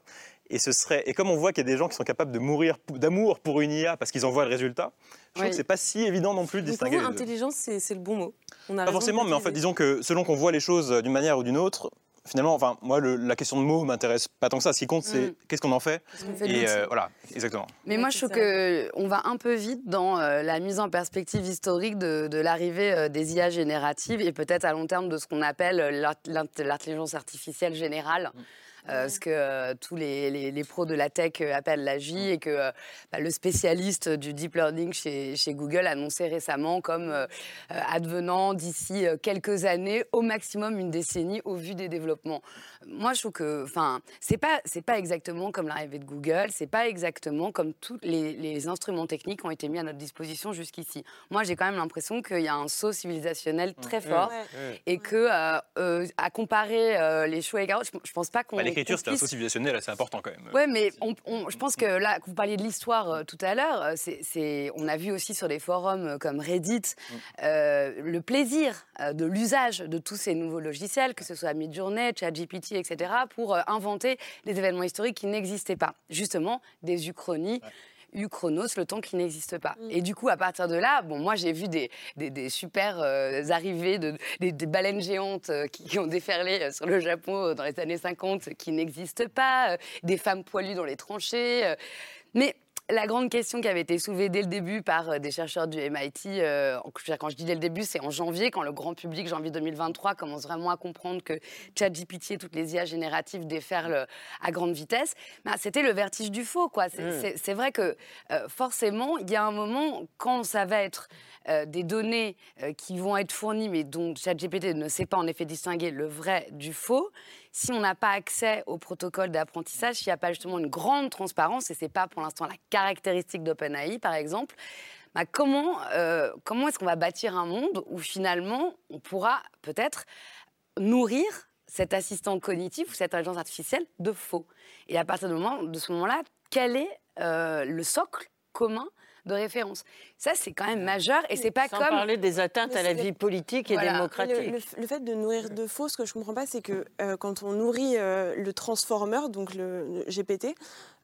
Et ce serait, et comme on voit qu'il y a des gens qui sont capables de mourir d'amour pour une IA parce qu'ils en voient le résultat, je trouve Oui. que c'est pas si évident non plus de pour distinguer les deux. intelligence, c'est c'est le bon mot. On a Pas forcément, mais en fait, disons que selon qu'on voit les choses d'une manière ou d'une autre, finalement, enfin, moi, le- la question de mots m'intéresse pas tant que ça. Ce qui compte, c'est Mm. qu'est-ce qu'on en fait. Qu'est-ce qu'on fait de Et euh, voilà, exactement. Mais moi, je trouve qu'on va un peu vite dans euh, la mise en perspective historique de, de l'arrivée euh, des IA génératives et peut-être à long terme de ce qu'on appelle euh, l'intelligence artificielle générale. Euh, ce que euh, tous les, les- les pros de la tech euh, appellent la J et que euh, bah, le spécialiste du deep learning chez, chez Google annonçait récemment comme advenant d'ici quelques années, au maximum une décennie, au vu des développements. Moi, je trouve que, enfin, c'est pas, c'est pas exactement comme l'arrivée de Google, c'est pas exactement comme tous les, les instruments techniques ont été mis à notre disposition jusqu'ici. Moi, j'ai quand même l'impression qu'il y a un saut civilisationnel très fort Ouais. et que, euh, euh, à comparer euh, les choux et les carottes, je, je pense pas qu'on. Bah, L'écriture, c'est un saut civilisationnel assez important quand même. Ouais, mais on- on- je pense que là, que vous parliez de l'histoire euh, tout à l'heure, euh, c'est, on a vu aussi sur des forums euh, comme Reddit euh, le plaisir de l'usage de tous ces nouveaux logiciels, que ce soit Midjourney, ChatGPT, etc., pour inventer des événements historiques qui n'existaient pas. Justement, des uchronies. Le temps qui n'existe pas. Et du coup, à partir de là, bon, moi j'ai vu des, des, des super euh, arrivées de des, des baleines géantes euh, qui, qui ont déferlé euh, sur le Japon dans les années 50 qui n'existent pas, des femmes poilues dans les tranchées. mais la grande question qui avait été soulevée dès le début par euh, des chercheurs du MIT, euh, quand je dis dès le début, c'est en janvier, quand le grand public, janvier 2023, commence vraiment à comprendre que ChatGPT et toutes les IA génératives déferlent euh, à grande vitesse, bah, c'était le vertige du faux. quoi. C'est Mm. c'est vrai que euh, forcément, il y a un moment, quand ça va être euh, des données qui vont être fournies, mais dont ChatGPT ne sait pas en effet distinguer le vrai du faux, si on n'a pas accès au protocole d'apprentissage, s'il n'y a pas justement une grande transparence, et ce n'est pas pour l'instant la caractéristique d'OpenAI par exemple, bah, comment, euh, comment est-ce qu'on va bâtir un monde où finalement on pourra peut-être nourrir cet assistant cognitif ou cette intelligence artificielle de faux? Et à partir de ce moment-là, quel est euh, le socle commun de référence. Ça, c'est quand même majeur et c'est pas Sans comme. parler des atteintes à la vie politique et Voilà. démocratique. Le, le- le fait de nourrir de faux, ce que je comprends pas, c'est que euh, quand on nourrit euh, le transformer, donc le, le GPT,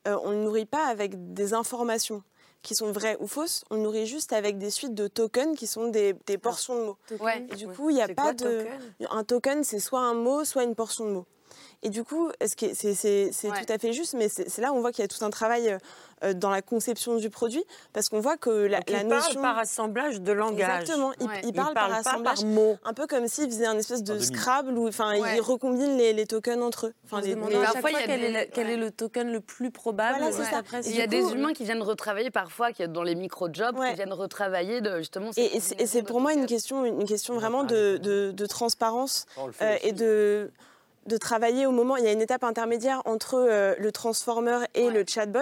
euh, on ne le nourrit pas avec des informations qui sont vraies ou fausses, on le nourrit juste avec des suites de tokens qui sont des, des portions de mots. Ouais. Et du coup, il n'y a pas quoi, de... token? Un token, c'est soit un mot, soit une portion de mots. Et du coup, ce c'est c'est- c'est tout à fait juste, mais c'est là où on voit qu'il y a tout un travail euh, dans la conception du produit, parce qu'on voit que la, Donc, la il parle notion... par assemblage de langage. Exactement, il, Ouais. il Il parle parle par pas par assemblage, mots. un peu comme s'il faisait un espèce de. Scrabble, où enfin, Ouais. il recombine les, les tokens entre eux. Enfin, les- à chaque fois quel, est, le- quel est le token le plus probable. Voilà, c'est juste ça. après, Il y a des humains qui viennent retravailler parfois, qui dans les micro-jobs, qui viennent retravailler de, justement. Et, et c'est- et c'est pour moi une question, une question vraiment de, transparence fait euh, et de, de travailler au moment. Il y a une étape intermédiaire entre euh, le transformer et le chatbot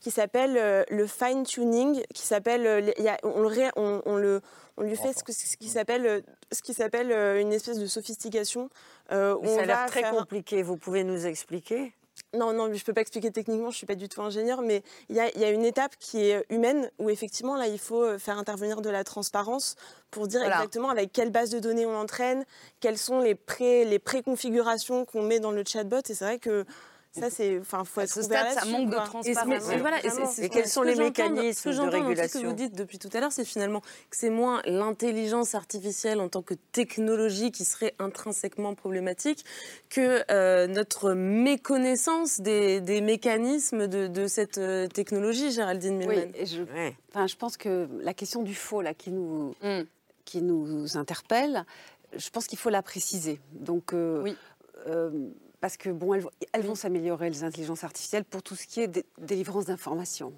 qui s'appelle euh, le fine tuning, qui s'appelle, euh, on, on- on le on lui fait ce, que- ce qui s'appelle ce qui s'appelle une espèce de sophistication. où ça a l'air très faire- compliqué. Vous pouvez nous expliquer? Non, non, je ne peux pas expliquer techniquement, je ne suis pas du tout ingénieur, mais il y a, il y a une étape qui est humaine où effectivement, là, il faut euh, faire intervenir de la transparence pour dire Voilà. exactement avec quelle base de données on entraîne, quelles sont les, pré, les préconfigurations qu'on met dans le chatbot. Et c'est vrai que ça, c'est. Enfin, faut être ce stade, ça manque de transparence. Et, voilà, et quels sont les mécanismes ce que de tout ce que régulation vous dites depuis tout à l'heure, c'est finalement que c'est moins l'intelligence artificielle en tant que technologie qui serait intrinsèquement problématique que euh, notre méconnaissance des, des mécanismes de, de cette euh, technologie, Géraldine Oui, Milman. et je, enfin, je pense que la question du faux là, qui, nous, qui nous interpelle, je pense qu'il faut la préciser. Donc, euh, euh, parce que bon, elles, vont- elles vont s'améliorer, les intelligences artificielles, pour tout ce qui est dé- délivrance d'informations.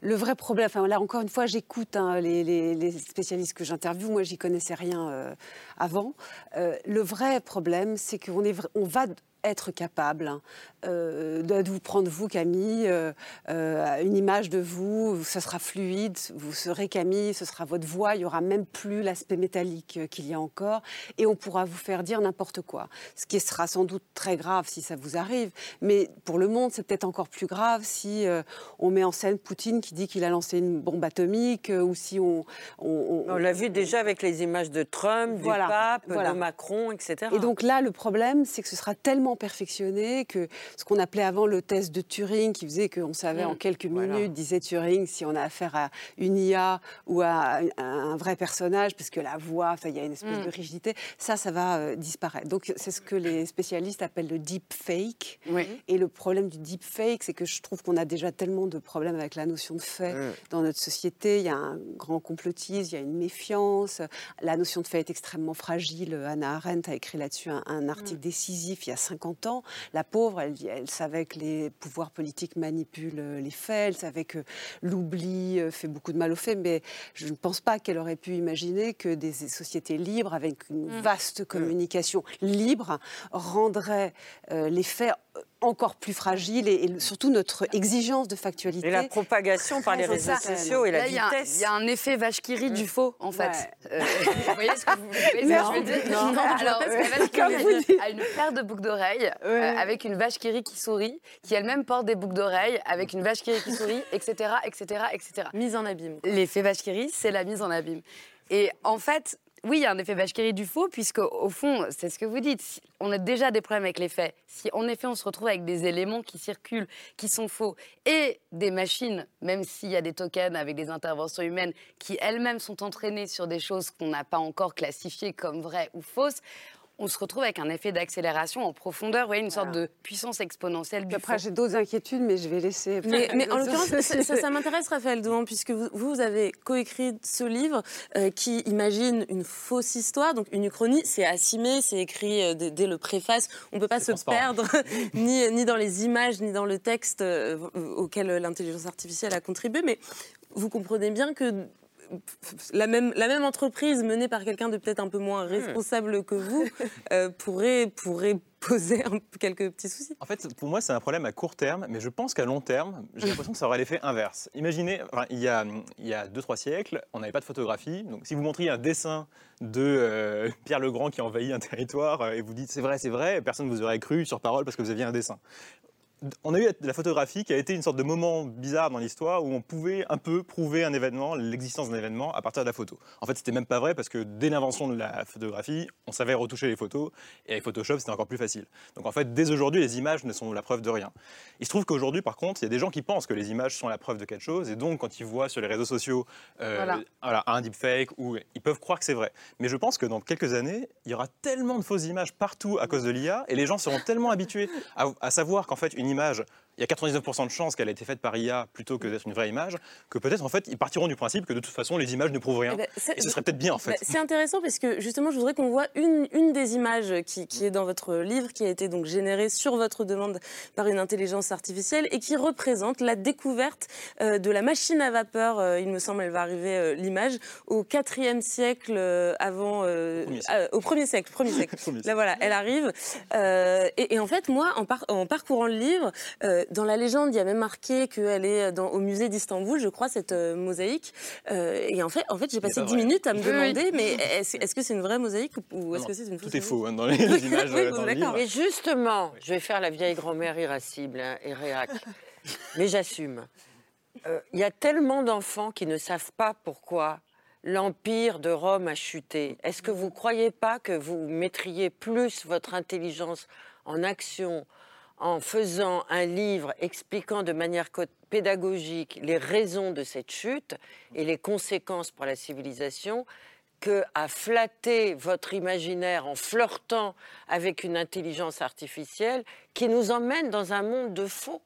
Le vrai problème, enfin là encore une fois, j'écoute hein, les, les- les spécialistes que j'interviewe, moi j'y connaissais rien euh, avant. Euh, le vrai problème, c'est qu'on on va être capable hein, euh, de, vous prendre, vous Camille, euh, euh, une image de vous, ça sera fluide, vous serez Camille, ce sera votre voix, il n'y aura même plus l'aspect métallique qu'il y a encore, et on pourra vous faire dire n'importe quoi. Ce qui sera sans doute très grave si ça vous arrive, mais pour le monde, c'est peut-être encore plus grave si on met en scène Poutine qui dit qu'il a lancé une bombe atomique, ou si on... On, On l'a vu déjà avec les images de Trump, Voilà, du pape, voilà. de Macron, etc. Et donc là, le problème, c'est que ce sera tellement perfectionné que ce qu'on appelait avant le test de Turing, qui faisait qu'on savait Mm, en quelques minutes, disait Turing, si on a affaire à une IA ou à un, un vrai personnage, parce que la voix, il y a une espèce Mm. de rigidité, ça, ça va euh, disparaître. Donc c'est ce que les spécialistes appellent le deep fake. Et le problème du deep fake, c'est que je trouve qu'on a déjà tellement de problèmes avec la notion de fait Mm. dans notre société. Il y a un grand complotisme, il y a une méfiance. La notion de fait est extrêmement fragile. Anna Arendt a écrit là-dessus un, un article décisif il y a 50 ans. La pauvre, elle, elle savait que les pouvoirs politiques manipulent euh, les faits, elle savait que l'oubli euh, fait beaucoup de mal aux faits, mais je ne pense pas qu'elle aurait pu imaginer que des sociétés libres, avec une Mm. vaste communication libre, rendraient euh, les faits encore plus fragiles et, et surtout notre exigence de factualité. Et la propagation par les réseaux sociaux et la Là, il y a un- vitesse. Il y, a un effet vache qui rit du faux, en fait. Ouais. Euh, vous voyez ce que, vous, vous voyez ce que Non, je veux dire non, non, Alors, la vache qui rit a une paire de boucles d'oreilles euh, avec une vache qui rit qui sourit, qui elle-même porte des boucles d'oreilles avec une vache qui rit qui sourit, etc., etc., etc. Mise en abîme. L'effet vache qui rit, c'est la mise en abîme. Et en fait, oui, il y a un effet rit du faux, puisque au fond, c'est ce que vous dites. on a déjà des problèmes avec les faits. Si en effet on se retrouve avec des éléments qui circulent, qui sont faux, et des machines, même s'il y a des tokens avec des interventions humaines, qui elles-mêmes sont entraînées sur des choses qu'on n'a pas encore classifiées comme vraies ou fausses, on se retrouve avec un effet d'accélération en profondeur, vous voyez, une sorte de puissance exponentielle du Après, j'ai d'autres inquiétudes, mais je vais laisser. Mais, mais en l'occurrence, ça, ça- ça m'intéresse, Raphaël Douan, puisque vous, vous avez coécrit ce livre euh, qui imagine une fausse histoire, donc une uchronie. C'est assimé, c'est écrit euh, dès, dès le préface. On ne peut pas se perdre ni, ni dans les images, ni dans le texte euh, auquel l'intelligence artificielle a contribué. Mais vous comprenez bien que la même, la même entreprise menée par quelqu'un de peut-être un peu moins responsable que vous euh, pourrait, pourrait poser un- quelques petits soucis. En fait, pour moi, c'est un problème à court terme, mais je pense qu'à long terme, j'ai l'impression que ça aurait l'effet inverse. Imaginez, enfin, il y a 2-3 siècles, on n'avait pas de photographie. Donc, si vous montriez un dessin de euh, Pierre le Grand qui envahit un territoire euh, et vous dites c'est vrai, c'est vrai, personne ne vous aurait cru sur parole parce que vous aviez un dessin. On a eu la photographie qui a été une sorte de moment bizarre dans l'histoire où on pouvait un peu prouver un événement, l'existence d'un événement à partir de la photo. En fait, c'était même pas vrai parce que dès l'invention de la photographie, on savait retoucher les photos et avec Photoshop, c'était encore plus facile. Donc en fait, dès aujourd'hui, les images ne sont la preuve de rien. Il se trouve qu'aujourd'hui, par contre, il y a des gens qui pensent que les images sont la preuve de quelque chose et donc quand ils voient sur les réseaux sociaux euh, Voilà. voilà, un deepfake ou ils peuvent croire que c'est vrai. Mais je pense que dans quelques années, il y aura tellement de fausses images partout à cause de l'IA et les gens seront tellement habitués à, à savoir qu'en fait une image, image il y a 99% de chances qu'elle a été faite par IA plutôt que d'être une vraie image, que peut-être en fait ils partiront du principe que de toute façon les images ne prouvent rien. Eh ben, et ce serait peut-être bien en fait. Bah, c'est intéressant parce que justement, je voudrais qu'on voit une, une des images qui, qui est dans votre livre, qui a été donc générée sur votre demande par une intelligence artificielle et qui représente la découverte euh, de la machine à vapeur. euh, il me semble, elle va arriver euh, l'image au 4e siècle avant, Premier euh, au premier siècle, premier siècle. Siècle. Là voilà, elle arrive. Et, et en fait, moi, en, par- en parcourant le livre, euh, dans la légende, il y a même marqué qu'elle est dans, au musée d'Istanbul, je crois, cette euh, mosaïque. Euh, et en fait, en fait j'ai passé pas 10 vrai. minutes à me Oui, oui. demander, mais est-ce que c'est une vraie mosaïque ou- est-ce que c'est une fausse Tout est mosaïque faux hein, dans les, images Oui, euh, bon, dans le d'accord. livre. Mais justement, je vais faire la vieille grand-mère irascible hein, et réac. Mais j'assume. Euh, Il y a tellement d'enfants qui ne savent pas pourquoi l'empire de Rome a chuté. Est-ce que vous ne croyez pas que vous mettriez plus votre intelligence en action en faisant un livre expliquant de manière pédagogique les raisons de cette chute et les conséquences pour la civilisation que à flatter votre imaginaire en flirtant avec une intelligence artificielle qui nous emmène dans un monde de faux.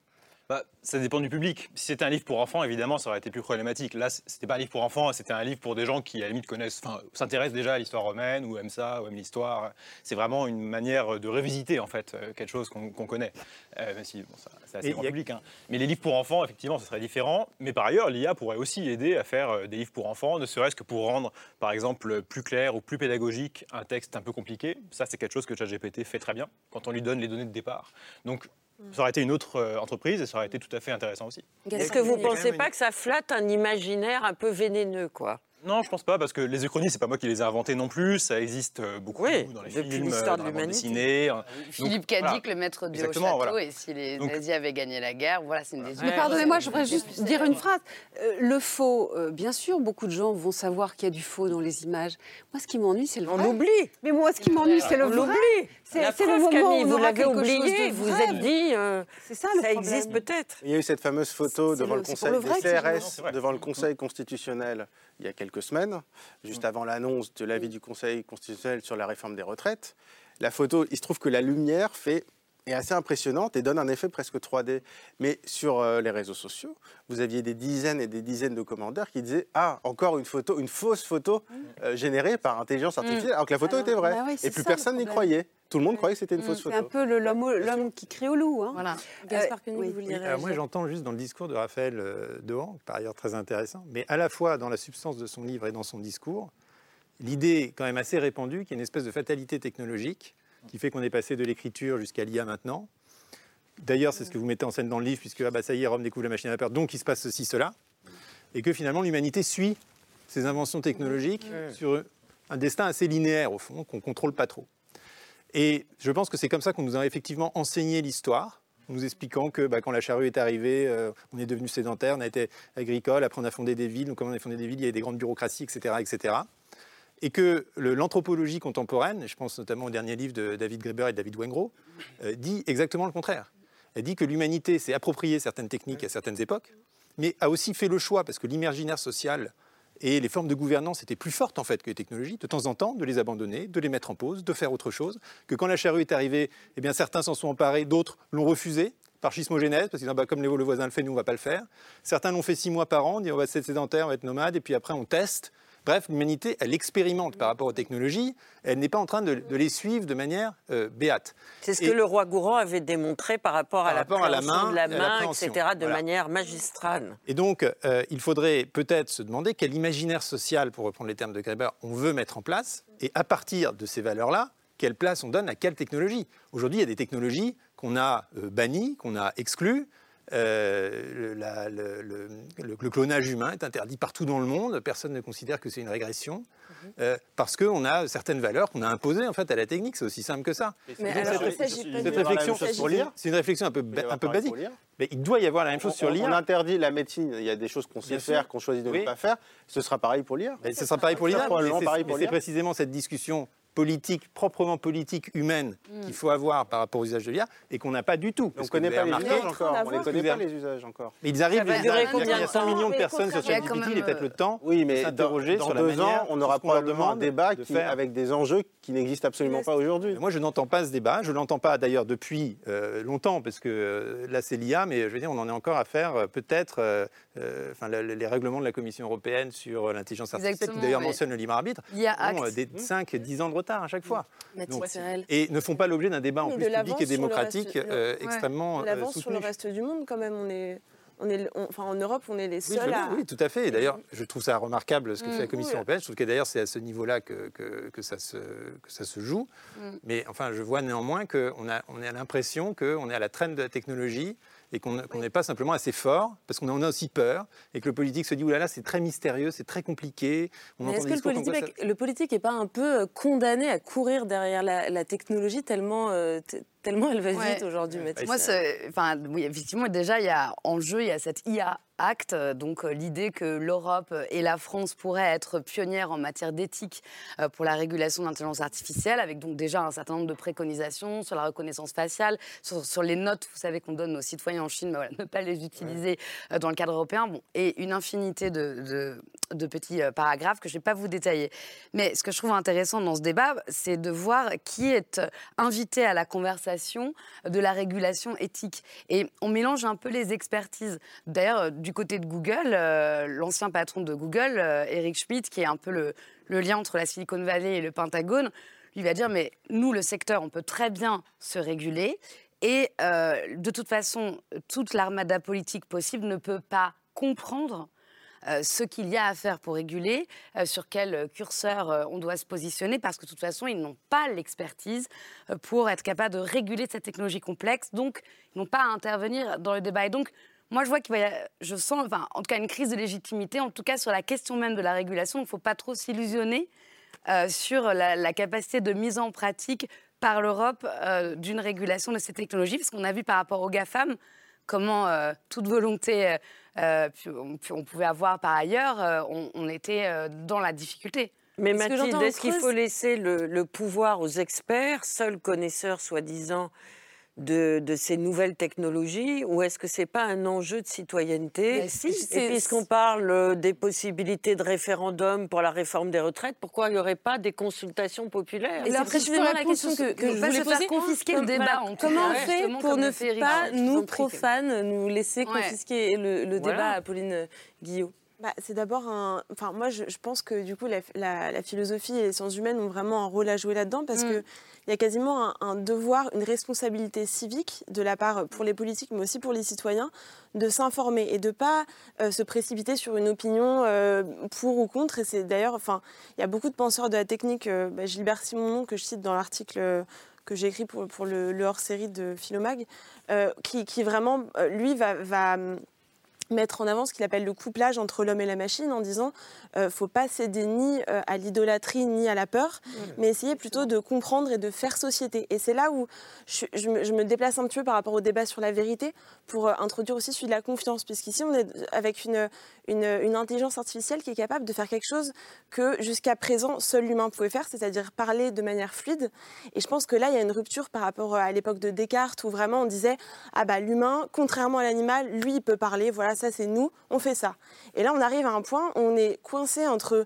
Bah, ça dépend du public. Si c'était un livre pour enfants, évidemment, ça aurait été plus problématique. Là, c'était pas un livre pour enfants, c'était un livre pour des gens qui, à la limite, connaissent, enfin, s'intéressent déjà à l'histoire romaine ou aiment ça, ou aiment l'histoire. C'est vraiment une manière de revisiter, en fait, euh, quelque chose qu'on connaît. Euh, même si, bon, ça- c'est assez grand a- public. hein. Mais les livres pour enfants, effectivement, ce serait différent. Mais par ailleurs, l'IA pourrait aussi aider à faire euh, des livres pour enfants, ne serait-ce que pour rendre, par exemple, plus clair ou plus pédagogique un texte un peu compliqué. Ça, c'est quelque chose que ChatGPT fait très bien quand on lui donne les données de départ. Donc, ça aurait été une autre euh, entreprise et ça aurait été tout à fait intéressant aussi. Est-ce que vous ne pensez pas que ça flatte un imaginaire un peu vénéneux, quoi? Non, je pense pas, parce que les uchronies, c'est pas moi qui les ai inventés non plus. Ça existe euh, beaucoup dans les depuis films, l'histoire euh, de dans la bande l'humanité. dessinée. hein. Philippe Cadic, voilà. le maître du haut Exactement, château, voilà. et si les Donc- nazis avaient gagné la guerre, voilà, c'est une des Mais pardonnez-moi, je voudrais juste dire une phrase. Euh, le faux, euh, bien sûr, beaucoup de gens vont savoir qu'il y a du faux dans les images. Moi, ce qui m'ennuie, c'est le vrai. On l'oublie. Mais moi, ce qui m'ennuie, c'est le On vrai. l'oublie. C'est le moment Camille, où on vous l'avez oublié, vous êtes dit, euh, C'est ça, le ça problème. existe peut-être. Il y a eu cette fameuse photo devant le- conseil des CRS, devant le Conseil constitutionnel, il y a quelques semaines, juste avant l'annonce de l'avis du Conseil constitutionnel sur la réforme des retraites. La photo, il se trouve que la lumière fait est assez impressionnante et donne un effet presque 3D. Mais sur euh, les réseaux sociaux, vous aviez des dizaines et des dizaines de commentaires qui disaient Ah, encore une photo, une fausse photo euh, générée par intelligence artificielle, alors que la photo Alors, était vraie. bah oui, c'est et plus ça, personne n'y croyait. Tout le monde croyait que c'était une fausse C'est photo. un peu le- l'homme qui crie au loup. Hein. Voilà. Gaspard Koenig, oui. vous Oui, alors moi, j'entends juste dans le discours de Raphaël euh, Dehan, par ailleurs très intéressant, mais à la fois dans la substance de son livre et dans son discours, l'idée quand même assez répandue qu'il y a une espèce de fatalité technologique qui fait qu'on est passé de l'écriture jusqu'à l'IA maintenant. D'ailleurs, c'est ce que vous mettez en scène dans le livre, puisque ah bah, ça y est, Rome découvre la machine à vapeur, donc il se passe ceci, cela, et que finalement l'humanité suit ces inventions technologiques sur un destin assez linéaire, au fond, qu'on ne contrôle pas trop. Et je pense que c'est comme ça qu'on nous a effectivement enseigné l'histoire, en nous expliquant que bah, quand la charrue est arrivée, euh, on est devenu sédentaire, on a été agricole, après on a fondé des villes, donc comme on a fondé des villes, il y a des grandes bureaucraties, etc. etc. Et que l'anthropologie contemporaine, je pense notamment au dernier livre de David Graeber et David Wengro, euh, dit exactement le contraire. Elle dit que l'humanité s'est approprié certaines techniques à certaines époques, mais a aussi fait le choix, parce que l'imaginaire social et les formes de gouvernance étaient plus fortes en fait que les technologies, de temps en temps de les abandonner, de les mettre en pause, de faire autre chose, que quand la charrue est arrivée, eh bien, certains s'en sont emparés, d'autres l'ont refusé par schismogénèse, parce qu'ils disent bah, comme le voisin le fait, nous on va pas le faire. Certains l'ont fait six mois par an, on on va être sédentaire, on va être nomade, et puis après on teste. Bref, l'humanité, elle expérimente par rapport aux technologies, elle n'est pas en train de, de les suivre de manière euh, béate. C'est ce Et- que le roi Gourand avait démontré par rapport à Par rapport à la main de la main, etc., de Voilà. manière magistrale. Et donc, euh, il faudrait peut-être se demander quel imaginaire social, pour reprendre les termes de Graeber, on veut mettre en place, et à partir de ces valeurs-là, quelle place on donne à quelle technologie? Aujourd'hui, il y a des technologies qu'on a euh, bannies, qu'on a exclues, euh, le, la- le- le- le- le clonage humain est interdit partout dans le monde. Personne ne considère que c'est une régression. euh, parce qu'on a certaines valeurs qu'on a imposées en fait à la technique, c'est aussi simple que ça. Mais alors, cette- cette réflexion, c'est une réflexion un peu, un basique. Mais il doit y avoir la même chose sur on, l'IA. on interdit la médecine, il y a des choses qu'on sait faire, qu'on choisit de Oui. ne pas faire. Ce sera pareil pour l'IA. Ce sera pareil pour l'IA. C'est- précisément cette discussion politique, proprement politique, humaine, Mm. qu'il faut avoir par rapport aux usages de l'IA et qu'on n'a pas du tout. On ne connaît pas les usages encore. On ne connaît pas les usages encore. Mais ils arrivent, les usages. Il y a de 100 temps millions de personnes sur ChatGPT, il est peut-être le temps Oui, de mais dans, s'interroger dans sur la deux manière ans, on aura probablement un débat avec des enjeux qui n'existent absolument pas aujourd'hui. Moi, je n'entends pas ce débat. Je ne l'entends pas d'ailleurs depuis euh, longtemps, parce que euh, là, c'est l'IA, mais je veux dire, on en est encore à faire euh, peut-être euh, euh, enfin, le- les règlements de la Commission européenne sur euh, l'intelligence artificielle, qui d'ailleurs mentionne le libre arbitre, ont euh, des 5 et 10 ans de retard à chaque fois. Donc, Serrel. et ne font pas l'objet d'un débat en Mais plus de public l'avance et démocratique reste- euh, Ouais. extrêmement euh, l'avance sur le reste du monde, quand même. On est, on est, on- enfin, en Europe, on est les Oui, seuls je- à. oui, tout à fait. Et d'ailleurs, je trouve ça remarquable ce que Mm. fait la Commission Oui. européenne. Je trouve que d'ailleurs, c'est à ce niveau-là que, que, que ça se, que ça se joue. Mm. Mais enfin, je vois néanmoins qu'on a, on a l'impression qu'on est à la traîne de la technologie et qu'on n'est pas simplement assez fort, parce qu'on en a aussi peur, et que le politique se dit, oulala, c'est très mystérieux, c'est très compliqué. Est-ce que le politique, le politique est pas un peu euh, condamné à courir derrière la, la technologie tellement, euh, tellement elle va Ouais. vite aujourd'hui, Mathilde Moi, enfin, oui, effectivement, déjà, il y a en jeu, il y a cette IA Act, euh, donc euh, l'idée que l'Europe et la France pourraient être pionnières en matière d'éthique euh, pour la régulation de l'intelligence artificielle, avec donc déjà un certain nombre de préconisations sur la reconnaissance faciale, sur, sur les notes, vous savez, qu'on donne aux citoyens en Chine, mais voilà, ne pas les utiliser dans le cadre européen, bon, et une infinité de, de- de petits paragraphes que je ne vais pas vous détailler. Mais ce que je trouve intéressant dans ce débat, c'est de voir qui est invité à la conversation de la régulation éthique. Et on mélange un peu les expertises. D'ailleurs, euh, du côté de Google, euh, l'ancien patron de Google, euh, Eric Schmidt, qui est un peu le, lien entre la Silicon Valley et le Pentagone, lui va dire, mais nous, le secteur, on peut très bien se réguler. Et euh, de toute façon, toute l'armada politique possible ne peut pas comprendre euh, ce qu'il y a à faire pour réguler, euh, sur quel euh, curseur on doit se positionner, parce que de toute façon, ils n'ont pas l'expertise pour être capables de réguler cette technologie complexe, donc ils n'ont pas à intervenir dans le débat. Et donc, moi, je vois qu'il y je sens, enfin, en tout cas, une crise de légitimité, en tout cas sur la question même de la régulation. Il ne faut pas trop s'illusionner sur la, capacité de mise en pratique par l'Europe d'une régulation de ces technologies, parce qu'on a vu par rapport aux GAFAM comment toute volonté euh, on, pouvait avoir par ailleurs, euh, on, on était euh, dans la difficulté. Mais Mathilde, est-ce qu'il faut laisser le, le pouvoir aux experts, seuls connaisseurs soi-disant de, de ces nouvelles technologies, ou est-ce que c'est pas un enjeu de citoyenneté? Ben si, Et puisqu'on parle euh, des possibilités de référendum pour la réforme des retraites, pourquoi il n'y aurait pas des consultations populaires? Et c'est précisément la question que, je voulais poser. confisquer le débat, voilà, en tout Comment on fait pour ne pas, nous profanes, nous laisser Ouais. confisquer le, le Voilà. débat à Pauline Guillot? Bah, c'est d'abord un. Enfin, moi, je, je pense que du coup, la, la- la philosophie et les sciences humaines ont vraiment un rôle à jouer là-dedans parce Mm. que il y a quasiment un, devoir, une responsabilité civique de la part pour les politiques, mais aussi pour les citoyens, de s'informer et de pas euh, se précipiter sur une opinion euh, pour ou contre. Et c'est d'ailleurs, enfin, il y a beaucoup de penseurs de la technique. euh, bah, Gilbert Simonon que je cite dans l'article. que j'ai écrit pour, le, hors-série de Philomag, qui, vraiment, lui, va, mettre en avant ce qu'il appelle le couplage entre l'homme et la machine en disant euh, faut pas céder ni euh, à l'idolâtrie ni à la peur, mais essayer plutôt de comprendre et de faire société. Et c'est là où je, je me, je me déplace un petit peu par rapport au débat sur la vérité pour euh, introduire aussi celui de la confiance, puisqu'ici on est avec une, une, une intelligence artificielle qui est capable de faire quelque chose que jusqu'à présent seul l'humain pouvait faire, c'est-à-dire parler de manière fluide. Et je pense que là il y a une rupture par rapport à l'époque de Descartes où vraiment on disait ah bah l'humain, contrairement à l'animal, lui il peut parler, voilà ça c'est nous, on fait ça. Et là on arrive à un point où on est coincé entre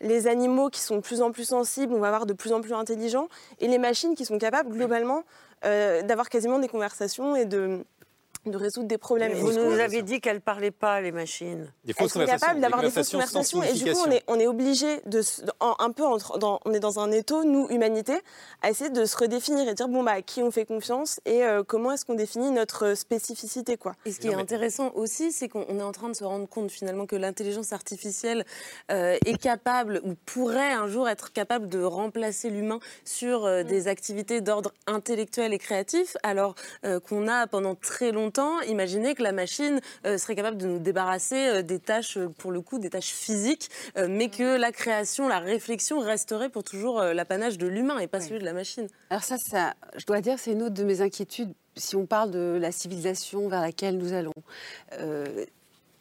les animaux qui sont de plus en plus sensibles, on va avoir de plus en plus intelligents, et les machines qui sont capables globalement euh, d'avoir quasiment des conversations et de, de résoudre des problèmes. Mais vous nous avez dit qu'elles ne parlaient pas, les machines. Des elles sont capables d'avoir des fausses conversations et du coup on est, on est obligé de en- un peu entre- dans, on est dans un étau nous humanité à essayer de se redéfinir et dire bon bah à qui on fait confiance et euh, comment est-ce qu'on définit notre spécificité quoi. Et ce qui est intéressant aussi, c'est qu'on on est en train de se rendre compte finalement que l'intelligence artificielle euh, est capable ou pourrait un jour être capable de remplacer l'humain sur euh, des activités d'ordre intellectuel et créatif, alors euh, qu'on a pendant très longtemps longtemps imaginé que la machine euh, serait capable de nous débarrasser euh, des tâches, euh, pour le coup, des tâches physiques, mais que la création, la réflexion resterait pour toujours l'apanage de l'humain et pas celui de la machine. Alors ça, ça, je dois dire, c'est une autre de mes inquiétudes si on parle de la civilisation vers laquelle nous allons.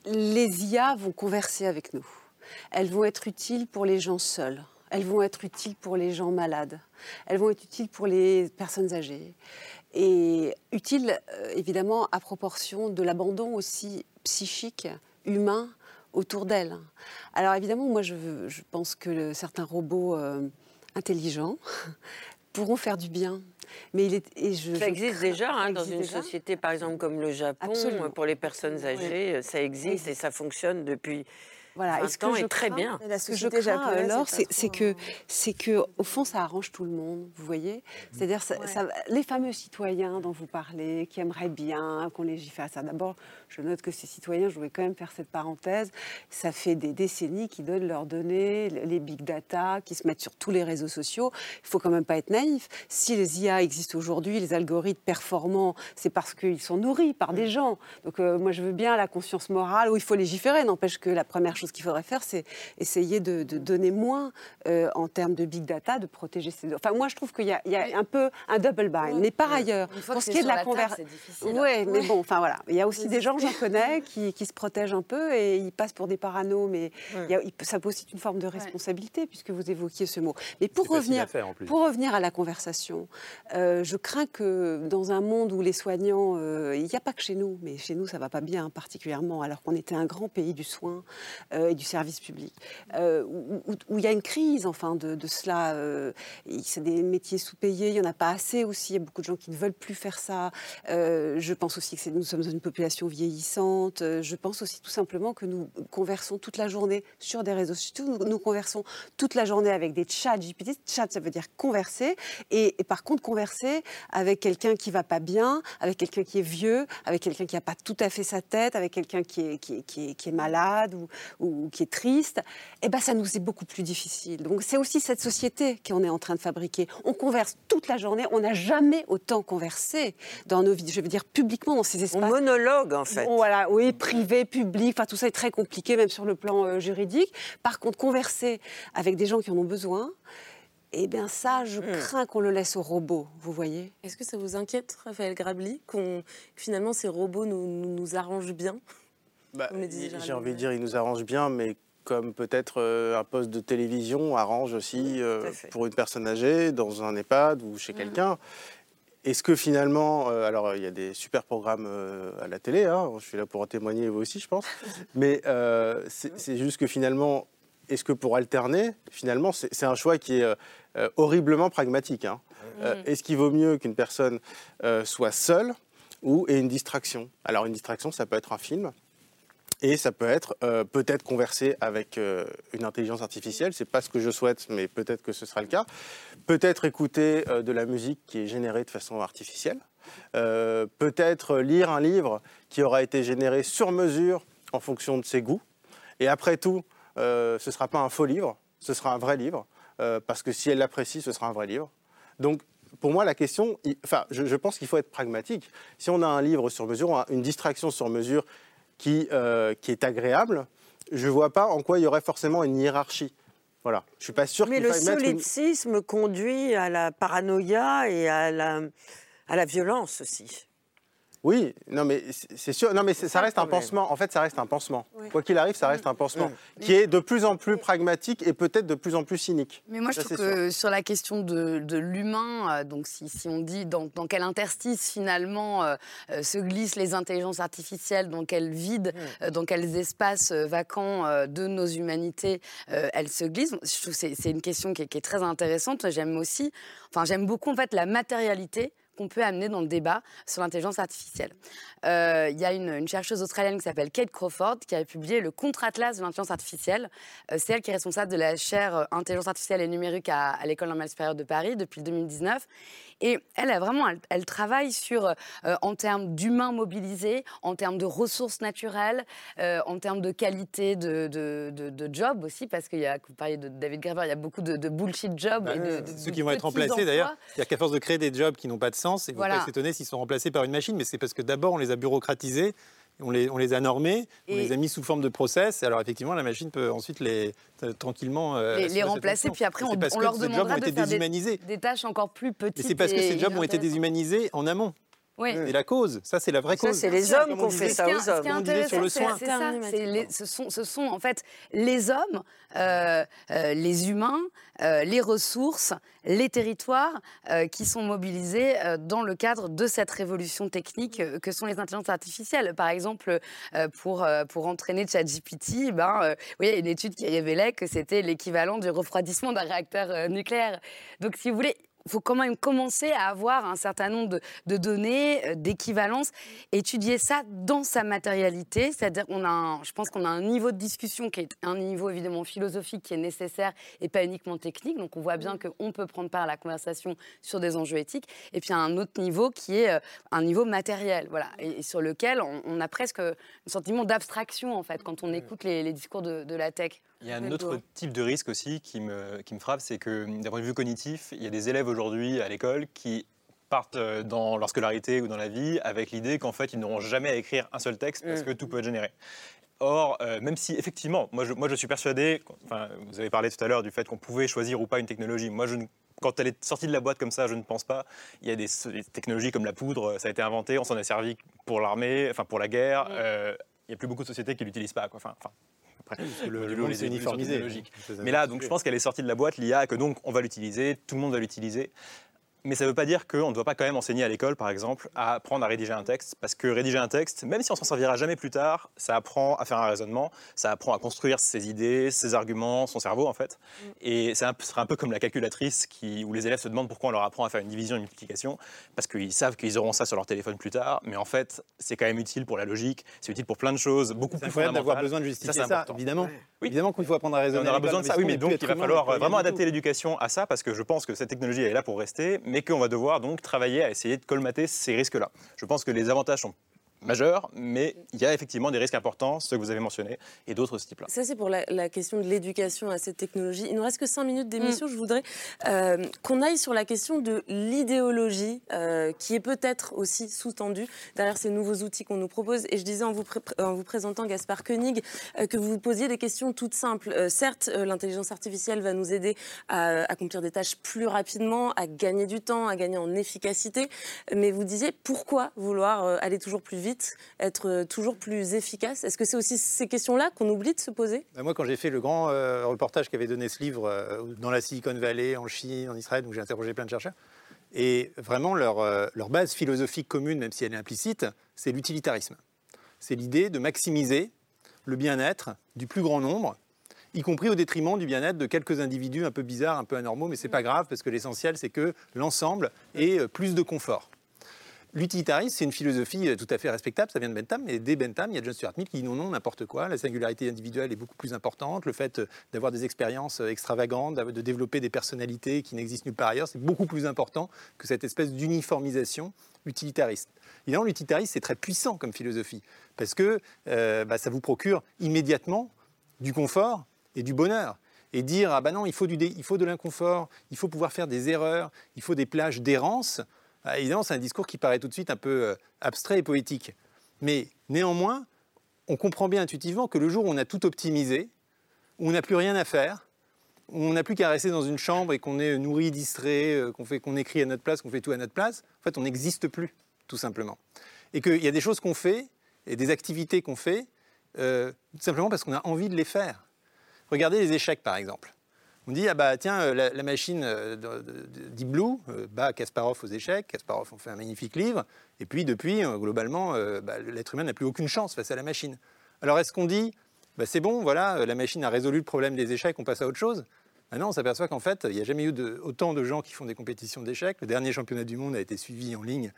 Les IA vont converser avec nous. Elles vont être utiles pour les gens seuls. Elles vont être utiles pour les gens malades. Elles vont être utiles pour les personnes âgées. Et utiles, euh, évidemment, à proportion de l'abandon aussi psychique, humain, autour d'elles. Alors évidemment, moi, je, pense que le- certains robots euh, intelligents pourront faire du bien. Mais il est, et je, Ça existe déjà hein, dans une déjà. société, par exemple, comme le Japon, Absolument. pour les personnes âgées, ça existe et ça fonctionne depuis Voilà, 20 et ce que je et très crains- bien. Ce que je crains, alors, c'est que, c'est que, au fond, ça arrange tout le monde, vous voyez. C'est-à-dire, ça- ça- les fameux citoyens dont vous parlez, qui aimeraient bien qu'on légifère ça. D'abord, je note que ces citoyens, je voulais quand même faire cette parenthèse, ça fait des décennies qu'ils donnent leurs données, les big data, qui se mettent sur tous les réseaux sociaux. Il faut quand même pas être naïf. Si les IA existent aujourd'hui, les algorithmes performants, c'est parce qu'ils sont nourris par des gens. Donc, euh, moi, je veux bien la conscience morale où il faut légiférer. N'empêche que la première chose qu'il faudrait faire, c'est essayer de, de donner moins euh, en termes de big data, de protéger ces données. Enfin, moi, je trouve qu'il y a, il y a un peu un double bind. Mais par ailleurs, pour ce qui est de la conversation, c'est difficile. ouais, mais bon, enfin voilà, il y a aussi des gens, j'en connais, qui, qui se protègent un peu et ils passent pour des paranos, mais il y a- il peut- ça peut aussi être une forme de responsabilité puisque vous évoquiez ce mot. Mais pour revenir, faire, pour revenir à la conversation, euh, je crains que dans un monde où les soignants, euh, il n'y a pas que chez nous, mais chez nous ça va pas bien particulièrement, alors qu'on était un grand pays du soin euh, et du service public, euh, où, il y a une crise enfin de, cela. euh, c'est des métiers sous-payés, il y en a pas assez aussi. Il y a beaucoup de gens qui ne veulent plus faire ça. Je pense aussi que nous sommes une population vieillissante. Je pense aussi tout simplement que nous conversons toute la journée sur des réseaux sociaux. Nous, conversons toute la journée avec des chats GPT. Chat, ça veut dire converser. Et, par contre, converser avec quelqu'un qui va pas bien, avec quelqu'un qui est vieux, avec quelqu'un qui n'a pas tout à fait sa tête, avec quelqu'un qui est- qui est malade ou, ou qui est triste, eh ben, ça nous est beaucoup plus difficile. Donc c'est aussi cette société qu'on est en train de fabriquer. On converse toute la journée. On n'a jamais autant conversé dans nos vies. Je veux dire publiquement dans ces espaces. On monologue, en fait. Bon, voilà, oui, privé, public, enfin tout ça est très compliqué, même sur le plan euh, juridique. Par contre, converser avec des gens qui en ont besoin, eh bien ça, je crains qu'on le laisse aux robots, vous voyez. Est-ce que ça vous inquiète, Raphaël Grabli, qu'on que finalement ces robots nous, nous, nous arrangent bien? Bah, J'ai envie de dire, il nous arrange bien, mais comme peut-être euh, un poste de télévision arrange aussi euh, pour une personne âgée dans un EHPAD ou chez quelqu'un. Est-ce que finalement, euh, alors il y a des super programmes à la télé, hein, je suis là pour en témoigner vous aussi, je pense, mais c'est juste que finalement, est-ce que pour alterner, finalement, c'est un choix qui est horriblement pragmatique. hein. Euh, Est-ce qu'il vaut mieux qu'une personne soit seule ou ait une distraction? Alors une distraction, ça peut être un film, et ça peut être euh, peut-être converser avec euh, une intelligence artificielle. C'est pas ce que je souhaite, mais peut-être que ce sera le cas. Peut-être écouter euh, de la musique qui est générée de façon artificielle. Peut-être lire un livre qui aura été généré sur mesure en fonction de ses goûts. Et après tout, ce ne sera pas un faux livre, ce sera un vrai livre. parce que si elle l'apprécie, ce sera un vrai livre. Donc, pour moi, la question, enfin, je, pense qu'il faut être pragmatique. Si on a un livre sur mesure, un- une distraction sur mesure qui, euh, qui est agréable, je ne vois pas en quoi il y aurait forcément une hiérarchie. Voilà. Je suis pas sûr Mais le une... solipsisme conduit à la paranoïa et à la, à la violence aussi. Oui, non mais c'est sûr, non mais ça reste un pansement. En fait, ça reste un pansement. Oui. Quoi qu'il arrive, ça reste un pansement Mm. qui est de plus en plus pragmatique et peut-être de plus en plus cynique. Mais moi, je trouve sûr. que sur la question de, de l'humain, euh, donc si, si on dit dans, dans quel interstice finalement euh, euh, se glissent les intelligences artificielles, dans quel vide, euh, dans quels espaces vacants euh, de nos humanités euh, elles se glissent, je trouve que c'est une question qui est, qui est très intéressante. J'aime aussi, enfin j'aime beaucoup en fait la matérialité qu'on peut amener dans le débat sur l'intelligence artificielle. Euh, Il y a une, chercheuse australienne qui s'appelle Kate Crawford qui a publié le contre-atlas de l'intelligence artificielle. Euh, C'est elle qui est responsable de la chaire euh, intelligence artificielle et numérique à, à l'école normale supérieure de Paris depuis 2019. Et elle vraiment, elle, elle travaille sur, euh, en termes d'humains mobilisés, en termes de ressources naturelles, euh, en termes de qualité de, de, de, de job aussi, parce qu'il y a, vous parliez de David Graeber, il y a beaucoup de, bullshit jobs. et de, de- Ceux qui vont être remplacés d'ailleurs. C'est-à-dire qu'à force de créer des jobs qui n'ont pas de sens. Et faut Voilà. pas s'étonner s'ils sont remplacés par une machine, mais c'est parce que d'abord, on les a bureaucratisés, on les, on les a normés, on les a mis sous forme de process. Alors effectivement, la machine peut ensuite les, euh, tranquillement euh, les, remplacer, puis après on, leur demandera de faire des, des tâches encore plus petites. Mais c'est parce que ces jobs ont été déshumanisés en amont. Oui. C'est la cause, ça c'est la vraie Ça, cause. c'est les hommes qui on ont fait ça aux ce qui est hommes. Comme on disait sur le intéressant, soin. c'est ça. c'est les- ce, sont, ce sont en fait les hommes, euh, euh, les humains, euh, les ressources, les territoires euh, qui sont mobilisés euh, dans le cadre de cette révolution technique euh, que sont les intelligences artificielles. Par exemple, euh, pour, euh, pour entraîner ChatGPT, ben, euh, oui, il y a une étude qui révélait que c'était l'équivalent du refroidissement d'un réacteur euh, nucléaire. Donc, si vous voulez, faut quand même commencer à avoir un certain nombre de, de données, euh, d'équivalence, étudier ça dans sa matérialité. C'est-à-dire qu'on a, un- je pense qu'on a un niveau de discussion qui est un niveau évidemment philosophique qui est nécessaire et pas uniquement technique. Donc on voit bien qu'on peut prendre part à la conversation sur des enjeux éthiques. Et puis un autre niveau qui est euh, un niveau matériel, voilà, et, et sur lequel on, on a presque un sentiment d'abstraction en fait quand on écoute les, les discours de, de la tech. Il y a un autre type de risque aussi qui me, qui me frappe, c'est que d'un point de vue cognitif, il y a des élèves aujourd'hui à l'école qui partent euh, dans leur scolarité ou dans la vie avec l'idée qu'en fait ils n'auront jamais à écrire un seul texte parce Mm. que tout peut être généré. Or, euh, même si effectivement, moi je, moi je suis persuadé, enfin, vous avez parlé tout à l'heure du fait qu'on pouvait choisir ou pas une technologie. Moi, je ne- quand elle est sortie de la boîte comme ça, je ne pense pas. Il y a des, des technologies comme la poudre, ça a été inventé, on s'en est servi pour l'armée, enfin pour la guerre. Euh, il n'y a plus beaucoup de sociétés qui l'utilisent pas. Quoi. Enfin, enfin, le- monde s'est uniformisé. Mais là, donc, je pense qu'elle est sortie de la boîte, l'IA, que donc on va l'utiliser, tout le monde va l'utiliser. Mais ça ne veut pas dire qu'on ne doit pas quand même enseigner à l'école, par exemple, à apprendre à rédiger un texte. Parce que rédiger un texte, même si on s'en servira jamais plus tard, ça apprend à faire un raisonnement, ça apprend à construire ses idées, ses arguments, son cerveau, en fait. Et c'est un, ce sera un peu comme la calculatrice qui, où les élèves se demandent pourquoi on leur apprend à faire une division, une multiplication. Parce qu'ils savent qu'ils auront ça sur leur téléphone plus tard. Mais en fait, c'est quand même utile pour la logique, c'est utile pour plein de choses, beaucoup plus incroyable d'avoir fondamentales. besoin de Ça, justifier c'est ça, important. évidemment. Oui. Évidemment qu'il faut apprendre à Et raisonner. on aura besoin de ça, oui, mais donc il va falloir vraiment adapter l'éducation à ça, parce que je pense que cette technologie elle est là pour rester, mais qu'on va devoir donc travailler à essayer de colmater ces risques-là. Je pense que les avantages sont majeurs, mais il y a effectivement des risques importants, ceux que vous avez mentionnés, et d'autres de ce type-là. Ça, c'est pour la, la question de l'éducation à cette technologie. Il nous reste que 5 minutes Mm. d'émission. Je voudrais euh, qu'on aille sur la question de l'idéologie euh, qui est peut-être aussi sous-tendue derrière ces nouveaux outils qu'on nous propose. Et je disais en vous, pré- en vous présentant Gaspard Koenig euh, que vous vous posiez des questions toutes simples. Euh, certes, euh, l'intelligence artificielle va nous aider à accomplir des tâches plus rapidement, à gagner du temps, à gagner en efficacité. Mais vous disiez pourquoi vouloir euh, aller toujours plus vite, être euh, toujours plus efficace? Est-ce que c'est aussi ces questions-là qu'on oublie de se poser? Bah, Moi, quand j'ai fait le grand euh, reportage qu'avait donné ce livre euh, dans la Silicon Valley, en Chine, en Israël, où j'ai interrogé plein de chercheurs, et vraiment leur, euh, leur base philosophique commune, même si elle est implicite, c'est l'utilitarisme. C'est l'idée de maximiser le bien-être du plus grand nombre, y compris au détriment du bien-être de quelques individus un peu bizarres, un peu anormaux, mais c'est pas grave parce que l'essentiel c'est que l'ensemble ait plus de confort. L'utilitarisme, c'est une philosophie euh, tout à fait respectable, ça vient de Bentham, mais dès Bentham, il y a John Stuart Mill qui dit non, non, n'importe quoi, la singularité individuelle est beaucoup plus importante, le fait euh, d'avoir des expériences euh, extravagantes, de développer des personnalités qui n'existent nulle part ailleurs, c'est beaucoup plus important que cette espèce d'uniformisation utilitariste. Évidemment, l'utilitarisme, c'est très puissant comme philosophie, parce que bah, ça vous procure immédiatement du confort et du bonheur. Et dire, ah bah non, il faut, du il faut de l'inconfort, il faut pouvoir faire des erreurs, il faut des plages d'errance, évidemment, c'est un discours qui paraît tout de suite un peu euh, abstrait et poétique. Mais néanmoins, on comprend bien intuitivement que le jour où on a tout optimisé, où on n'a plus rien à faire, où on n'a plus qu'à rester dans une chambre et qu'on est nourri, distrait, euh, qu'on fait, qu'on écrit à notre place, qu'on fait tout à notre place, en fait, on n'existe plus, tout simplement. Et qu'il y a des choses qu'on fait et des activités qu'on fait euh, tout simplement parce qu'on a envie de les faire. Regardez les échecs, par exemple. On dit, ah bah tiens, euh, la, machine euh, de- de- de- Deep Blue euh, bat Kasparov aux échecs. Kasparov en fait un magnifique livre. Et puis, depuis, globalement, bah, l'être humain n'a plus aucune chance face à la machine. Alors, est-ce qu'on dit, bah, c'est bon, voilà, la machine a résolu le problème des échecs, on passe à autre chose? Ah non, on s'aperçoit qu'en fait, il n'y a jamais eu autant de gens qui font des compétitions d'échecs. Le dernier championnat du monde a été suivi en ligne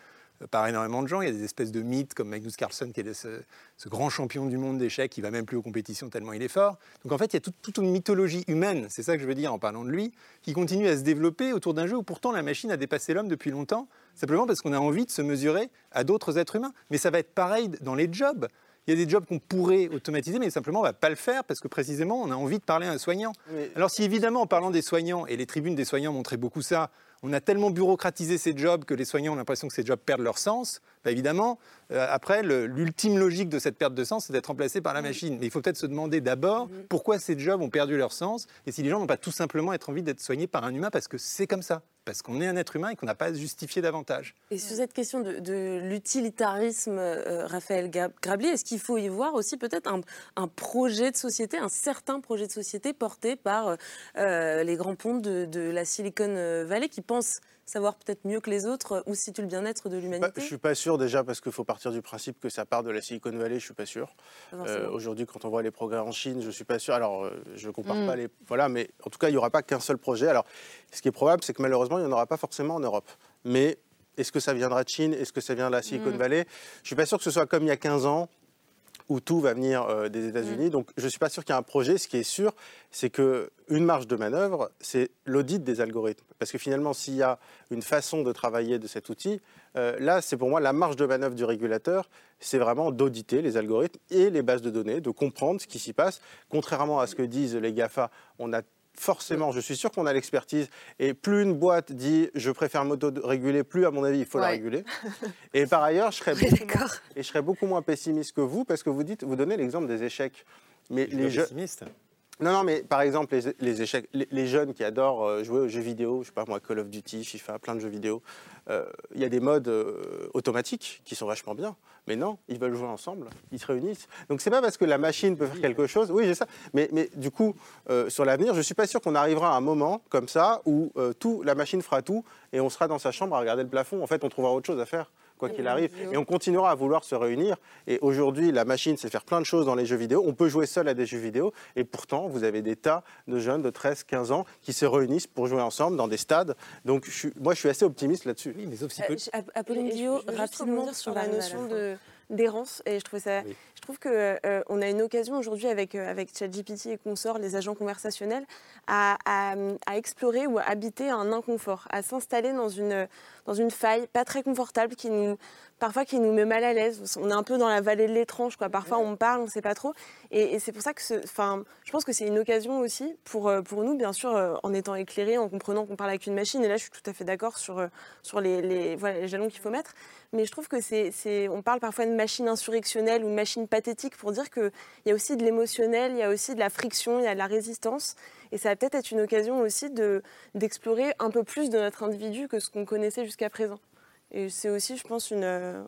par énormément de gens. Il y a des espèces de mythes comme Magnus Carlsen, qui est ce, ce grand champion du monde d'échecs, qui va même plus aux compétitions tellement il est fort. Donc en fait, il y a toute, toute une mythologie humaine, c'est ça que je veux dire en parlant de lui, qui continue à se développer autour d'un jeu où pourtant la machine a dépassé l'homme depuis longtemps, simplement parce qu'on a envie de se mesurer à d'autres êtres humains. Mais ça va être pareil dans les jobs. Il y a des jobs qu'on pourrait automatiser, mais simplement on ne va pas le faire parce que précisément on a envie de parler à un soignant. Alors si évidemment en parlant des soignants, et les tribunes des soignants montraient beaucoup ça, on a tellement bureaucratisé ces jobs que les soignants ont l'impression que ces jobs perdent leur sens. Bah, évidemment, euh, après, l'ultime logique de cette perte de sens, c'est d'être remplacé par la machine. Mais il faut peut-être se demander d'abord pourquoi ces jobs ont perdu leur sens et si les gens n'ont pas tout simplement être envie d'être soignés par un humain parce que c'est comme ça, parce qu'on est un être humain et qu'on n'a pas à se justifier davantage. Et sur cette question de, de l'utilitarisme, euh, Raphaël Gra- Grabli, est-ce qu'il faut y voir aussi peut-être un, un projet de société, un certain projet de société porté par euh, euh, les grands ponts de, de la Silicon Valley qui pensent savoir peut-être mieux que les autres euh, où situe le bien-être de Bah, l'humanité je suis pas sûr déjà parce qu'il faut partir du principe que ça part de la Silicon Valley. Je suis pas sûr. Pas forcément. Aujourd'hui, quand on voit les progrès en Chine, je suis pas sûr. Alors, euh, je compare Mm. pas les. Voilà, mais en tout cas, il y aura pas qu'un seul projet. Alors, ce qui est probable, c'est que malheureusement, il n'y en aura pas forcément en Europe. Mais est-ce que ça viendra de Chine? Est-ce que ça vient de la Silicon Mm. Valley? Je suis pas sûr que ce soit comme il y a 15 ans où tout va venir euh, des États-Unis. Donc, je ne suis pas sûr qu'il y ait un projet. Ce qui est sûr, c'est que une marge de manœuvre, c'est l'audit des algorithmes. Parce que finalement, s'il y a une façon de travailler de cet outil, euh, là, c'est pour moi la marge de manœuvre du régulateur, c'est vraiment d'auditer les algorithmes et les bases de données, de comprendre ce qui s'y passe. Contrairement à ce que disent les GAFA, on a forcément, je suis sûr qu'on a l'expertise, et plus une boîte dit je préfère m'auto-réguler, plus à mon avis il faut la réguler. Et par ailleurs, je serais, beaucoup moins, et je serais beaucoup moins pessimiste que vous, parce que vous dites, vous donnez l'exemple des échecs. Mais Je les pessimiste. Non, non, mais par exemple, les, échecs, les, jeunes qui adorent euh, jouer aux jeux vidéo, je sais pas moi, Call of Duty, FIFA, plein de jeux vidéo, euh, il y a des modes euh, automatiques qui sont vachement bien. Mais non, ils veulent jouer ensemble, ils se réunissent. Donc c'est pas parce que la machine peut faire quelque chose, oui, j'ai ça. Mais, mais du coup, sur l'avenir, je suis pas sûr qu'on arrivera à un moment comme ça où tout, la machine fera tout et on sera dans sa chambre à regarder le plafond. En fait, on trouvera autre chose à faire quoi qu'il arrive. Et on continuera à vouloir se réunir. Et aujourd'hui, la machine sait faire plein de choses dans les jeux vidéo. On peut jouer seul à des jeux vidéo. Et pourtant, vous avez des tas de jeunes de 13, 15 ans qui se réunissent pour jouer ensemble dans des stades. Donc, je suis- moi, je suis assez optimiste là-dessus. Oui, mais aussi Euh, Ap- Apolline juste rapidement sur la notion de d'errance et je trouve ça je trouve que euh, on a une occasion aujourd'hui avec euh, avec ChatGPT et consorts les agents conversationnels à, à, à explorer ou à habiter un inconfort à s'installer dans une dans une faille pas très confortable qui nous parfois qui nous met mal à l'aise. On est un peu dans la vallée de l'étrange quoi. Parfois on parle on sait pas trop. Et, et c'est pour ça que enfin je pense que c'est une occasion aussi pour euh, pour nous bien sûr euh, en étant éclairés en comprenant qu'on parle avec une machine. Et là je suis tout à fait d'accord sur euh, sur les, les voilà les jalons qu'il faut mettre. Mais je trouve que c'est, c'est- on parle parfois de machine insurrectionnelle ou de machine pathétique pour dire qu'il y a aussi de l'émotionnel, il y a aussi de la friction, il y a de la résistance. Et ça va peut-être être une occasion aussi de, d'explorer un peu plus de notre individu que ce qu'on connaissait jusqu'à présent. Et c'est aussi, je pense, une... euh.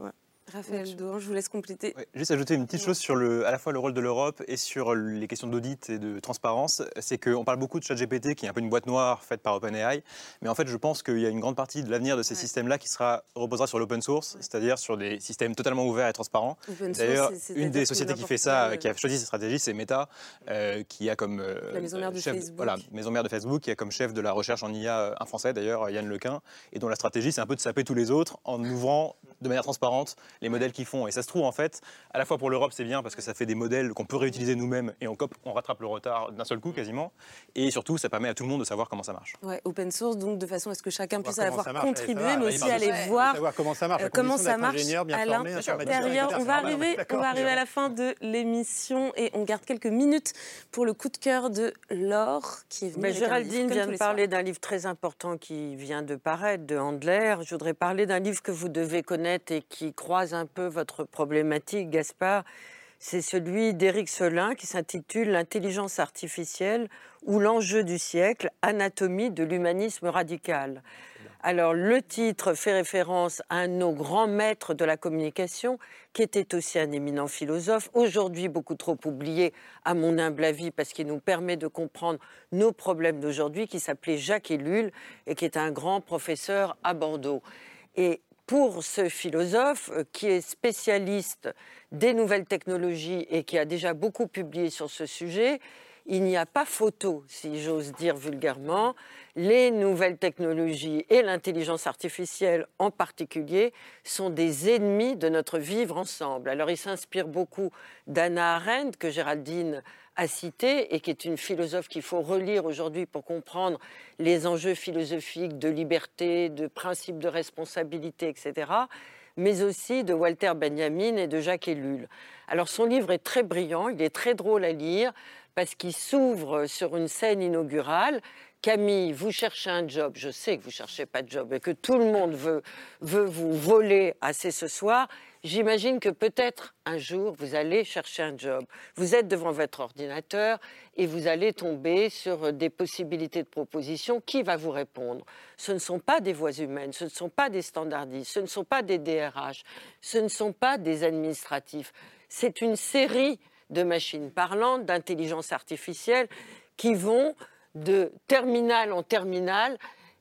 Raphaël Dohan, je vous laisse compléter. Juste ajouter une petite chose sur le, à la fois le rôle de l'Europe et sur les questions d'audit et de transparence, c'est qu'on parle beaucoup de ChatGPT qui est un peu une boîte noire faite par OpenAI, mais en fait je pense qu'il y a une grande partie de l'avenir de ces systèmes-là qui sera, reposera sur l'open source, c'est-à-dire sur des systèmes totalement ouverts et transparents. Open source, D'ailleurs, une des sociétés qui fait ça, qui a choisi cette stratégie, c'est Meta, euh, qui a comme euh, La maison mère de chef, Facebook. voilà, maison mère de Facebook, qui a comme chef de la recherche en IA euh, un Français d'ailleurs, Yann Lequin, et dont la stratégie c'est un peu de saper tous les autres en ouvrant de manière transparente les modèles qu'ils font. Et ça se trouve en fait, à la fois pour l'Europe c'est bien parce que ça fait des modèles qu'on peut réutiliser nous-mêmes et on, cop- on rattrape le retard d'un seul coup quasiment, et surtout ça permet à tout le monde de savoir comment ça marche. Ouais, open source, donc de façon à ce que chacun puisse à la fois contribuer, mais allez, aussi aller Ouais, voir comment ça marche, à euh, comment ça marche. ingénieur, bien Alain, formé, informaticien, derrière, etc. on va arriver, on va arriver à la fin de l'émission et on garde quelques minutes pour le coup de cœur de Laure qui est venue Géraldine vient de parler d'un livre très important qui vient de paraître, de Handler. Je voudrais parler d'un livre que vous devez connaître et qui croise un peu votre problématique, Gaspard. C'est celui d'Éric Solin qui s'intitule L'intelligence artificielle ou l'enjeu du siècle, anatomie de l'humanisme radical. Alors, le titre fait référence à un de nos grands maîtres de la communication, qui était aussi un éminent philosophe, aujourd'hui beaucoup trop oublié, à mon humble avis, parce qu'il nous permet de comprendre nos problèmes d'aujourd'hui, qui s'appelait Jacques Ellul et qui est un grand professeur à Bordeaux. Et pour ce philosophe, euh, qui est spécialiste des nouvelles technologies et qui a déjà beaucoup publié sur ce sujet, il n'y a pas photo, si j'ose dire vulgairement. Les nouvelles technologies et l'intelligence artificielle en particulier sont des ennemis de notre vivre ensemble. Alors il s'inspire beaucoup d'Anna Arendt, que Géraldine a citée, et qui est une philosophe qu'il faut relire aujourd'hui pour comprendre les enjeux philosophiques de liberté, de principe de responsabilité, etc mais aussi de Walter Benjamin et de Jacques Ellul. Alors son livre est très brillant, il est très drôle à lire parce qu'il s'ouvre sur une scène inaugurale. Camille, vous cherchez un job, je sais que vous cherchez pas de job et que tout le monde veut, veut vous voler assez ce soir, j'imagine que peut-être un jour vous allez chercher un job. Vous êtes devant votre ordinateur et vous allez tomber sur des possibilités de proposition. Qui va vous répondre? Ce ne sont pas des voix humaines, ce ne sont pas des standardistes, ce ne sont pas des DRH, ce ne sont pas des administratifs. C'est une série de machines parlantes, d'intelligence artificielle qui vont de terminal en terminal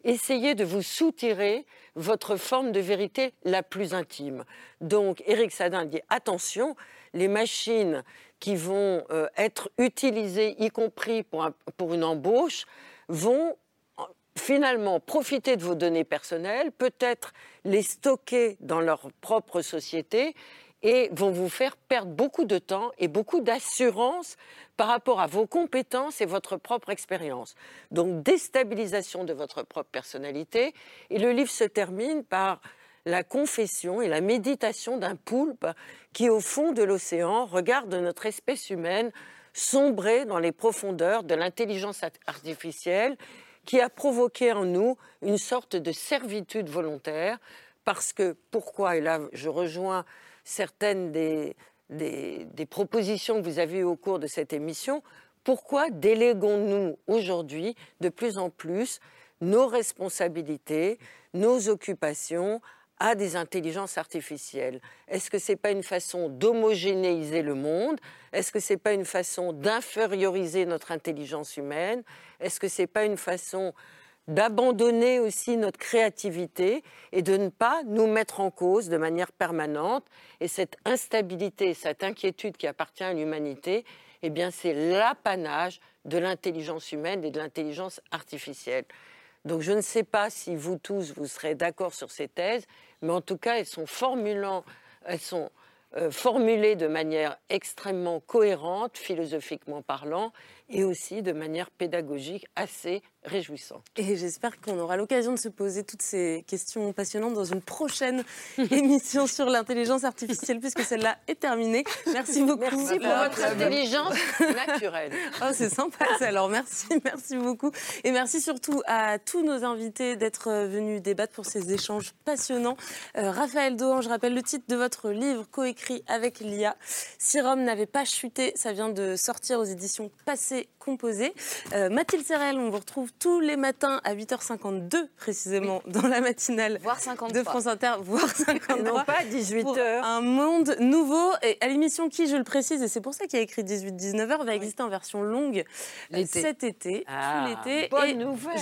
essayer de vous soutirer votre forme de vérité la plus intime. Donc, Eric Sadin dit attention, les machines qui vont euh, être utilisées, y compris pour, pour une embauche, vont euh, finalement profiter de vos données personnelles, peut-être les stocker dans leur propre société et vont vous faire perdre beaucoup de temps et beaucoup d'assurance par rapport à vos compétences et votre propre expérience. Donc déstabilisation de votre propre personnalité. Et le livre se termine par la confession et la méditation d'un poulpe qui, au fond de l'océan, regarde notre espèce humaine sombrer dans les profondeurs de l'intelligence art- artificielle qui a provoqué en nous une sorte de servitude volontaire. Parce que, pourquoi Et là, je rejoins certaines des, des, propositions que vous avez eues au cours de cette émission. Pourquoi déléguons-nous aujourd'hui de plus en plus nos responsabilités, nos occupations à des intelligences artificielles? Est-ce que ce n'est pas une façon d'homogénéiser le monde? Est-ce que ce n'est pas une façon d'inférioriser notre intelligence humaine? Est-ce que ce n'est pas une façon d'abandonner aussi notre créativité et de ne pas nous mettre en cause de manière permanente. Et cette instabilité, cette inquiétude qui appartient à l'humanité, eh bien, c'est l'apanage de l'intelligence humaine et de l'intelligence artificielle. Donc, je ne sais pas si vous tous, vous serez d'accord sur ces thèses, mais en tout cas, elles sont, euh, formulées de manière extrêmement cohérente, philosophiquement parlant, et aussi de manière pédagogique assez réjouissante. Et j'espère qu'on aura l'occasion de se poser toutes ces questions passionnantes dans une prochaine émission sur l'intelligence artificielle, puisque celle-là est terminée. Merci beaucoup. Merci pour votre intelligence naturelle. Oh, c'est sympa ça. Alors merci, merci beaucoup. Et merci surtout à tous nos invités d'être venus débattre pour ces échanges passionnants. Euh, Raphaël Dohan, je rappelle le titre de votre livre coécrit avec l'IA. Si Rome n'avait pas chuté, ça vient de sortir aux éditions Passé Composé. Euh, Mathilde Serrel, on vous retrouve tous les matins à 8h52 précisément dans la matinale Voire 53. de France Inter, voire 53. Et non pas 18 pour heures. Un monde nouveau. Et à l'émission qui, je le précise, et c'est pour ça qu'il y a écrit 18-19 heures, va exister en version longue euh, cet été, Ah, tout l'été. et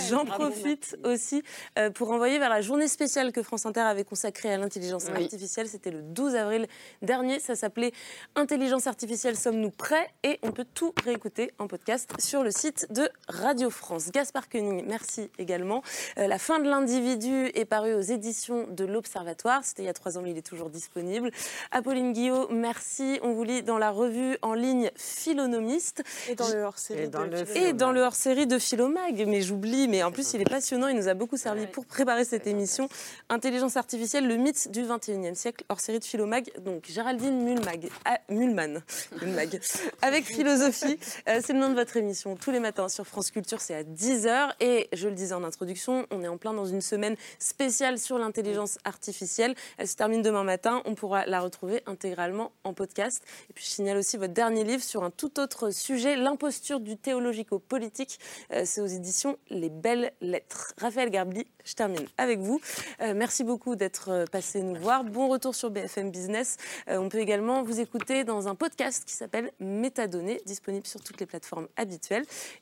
j'en Bravo, profite aussi euh, pour envoyer vers la journée spéciale que France Inter avait consacrée à l'intelligence Oui. artificielle. C'était le 12 avril dernier. Ça s'appelait Intelligence artificielle, sommes-nous prêts? Et on peut tout réécouter en podcast sur le site de Radio France. Gaspard Koenig, merci également. Euh, la fin de l'individu est paru aux éditions de l'Observatoire. C'était il y a trois ans, mais il est toujours disponible. Apolline Guillot, merci. On vous lit dans la revue en ligne Philonomiste. Et dans le hors-série. Et dans de le Philomag. Et dans le hors-série de Philomag, mais j'oublie, mais en plus il est passionnant, il nous a beaucoup servi pour préparer cette émission. Intelligence artificielle, le mythe du 21e siècle, hors-série de Philomag, donc Géraldine Mulmag, ah, Mulman, Mulmag, avec philosophie. Euh, c'est le nom de votre émission, tous les matins sur France Culture, c'est à 10h. Et je le disais en introduction, on est en plein dans une semaine spéciale sur l'intelligence artificielle. Elle se termine demain matin, on pourra la retrouver intégralement en podcast. Et puis je signale aussi votre dernier livre sur un tout autre sujet, l'imposture du théologico-politique. Euh, c'est aux éditions Les Belles Lettres. Raphaël Garbli, je termine avec vous. Euh, merci beaucoup d'être euh, passé nous voir. Bon retour sur BFM Business. On peut également vous écouter dans un podcast qui s'appelle Métadonnées, disponible sur toutes les plateformes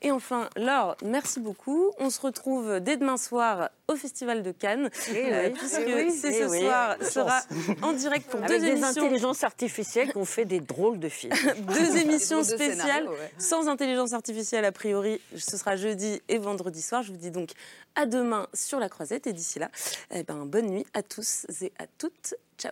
Et enfin, Laure, merci beaucoup. On se retrouve dès demain soir au Festival de Cannes, Eh euh, oui, puisque eh oui, c'est eh ce oui. soir sera en direct pour Avec deux des émissions. intelligences artificielles qui ont fait des drôles de films. Deux émissions spéciales ouais. sans intelligence artificielle a priori. Ce sera jeudi et vendredi soir. Je vous dis donc à demain sur la croisette et d'ici là, eh ben, bonne nuit à tous et à toutes. Ciao.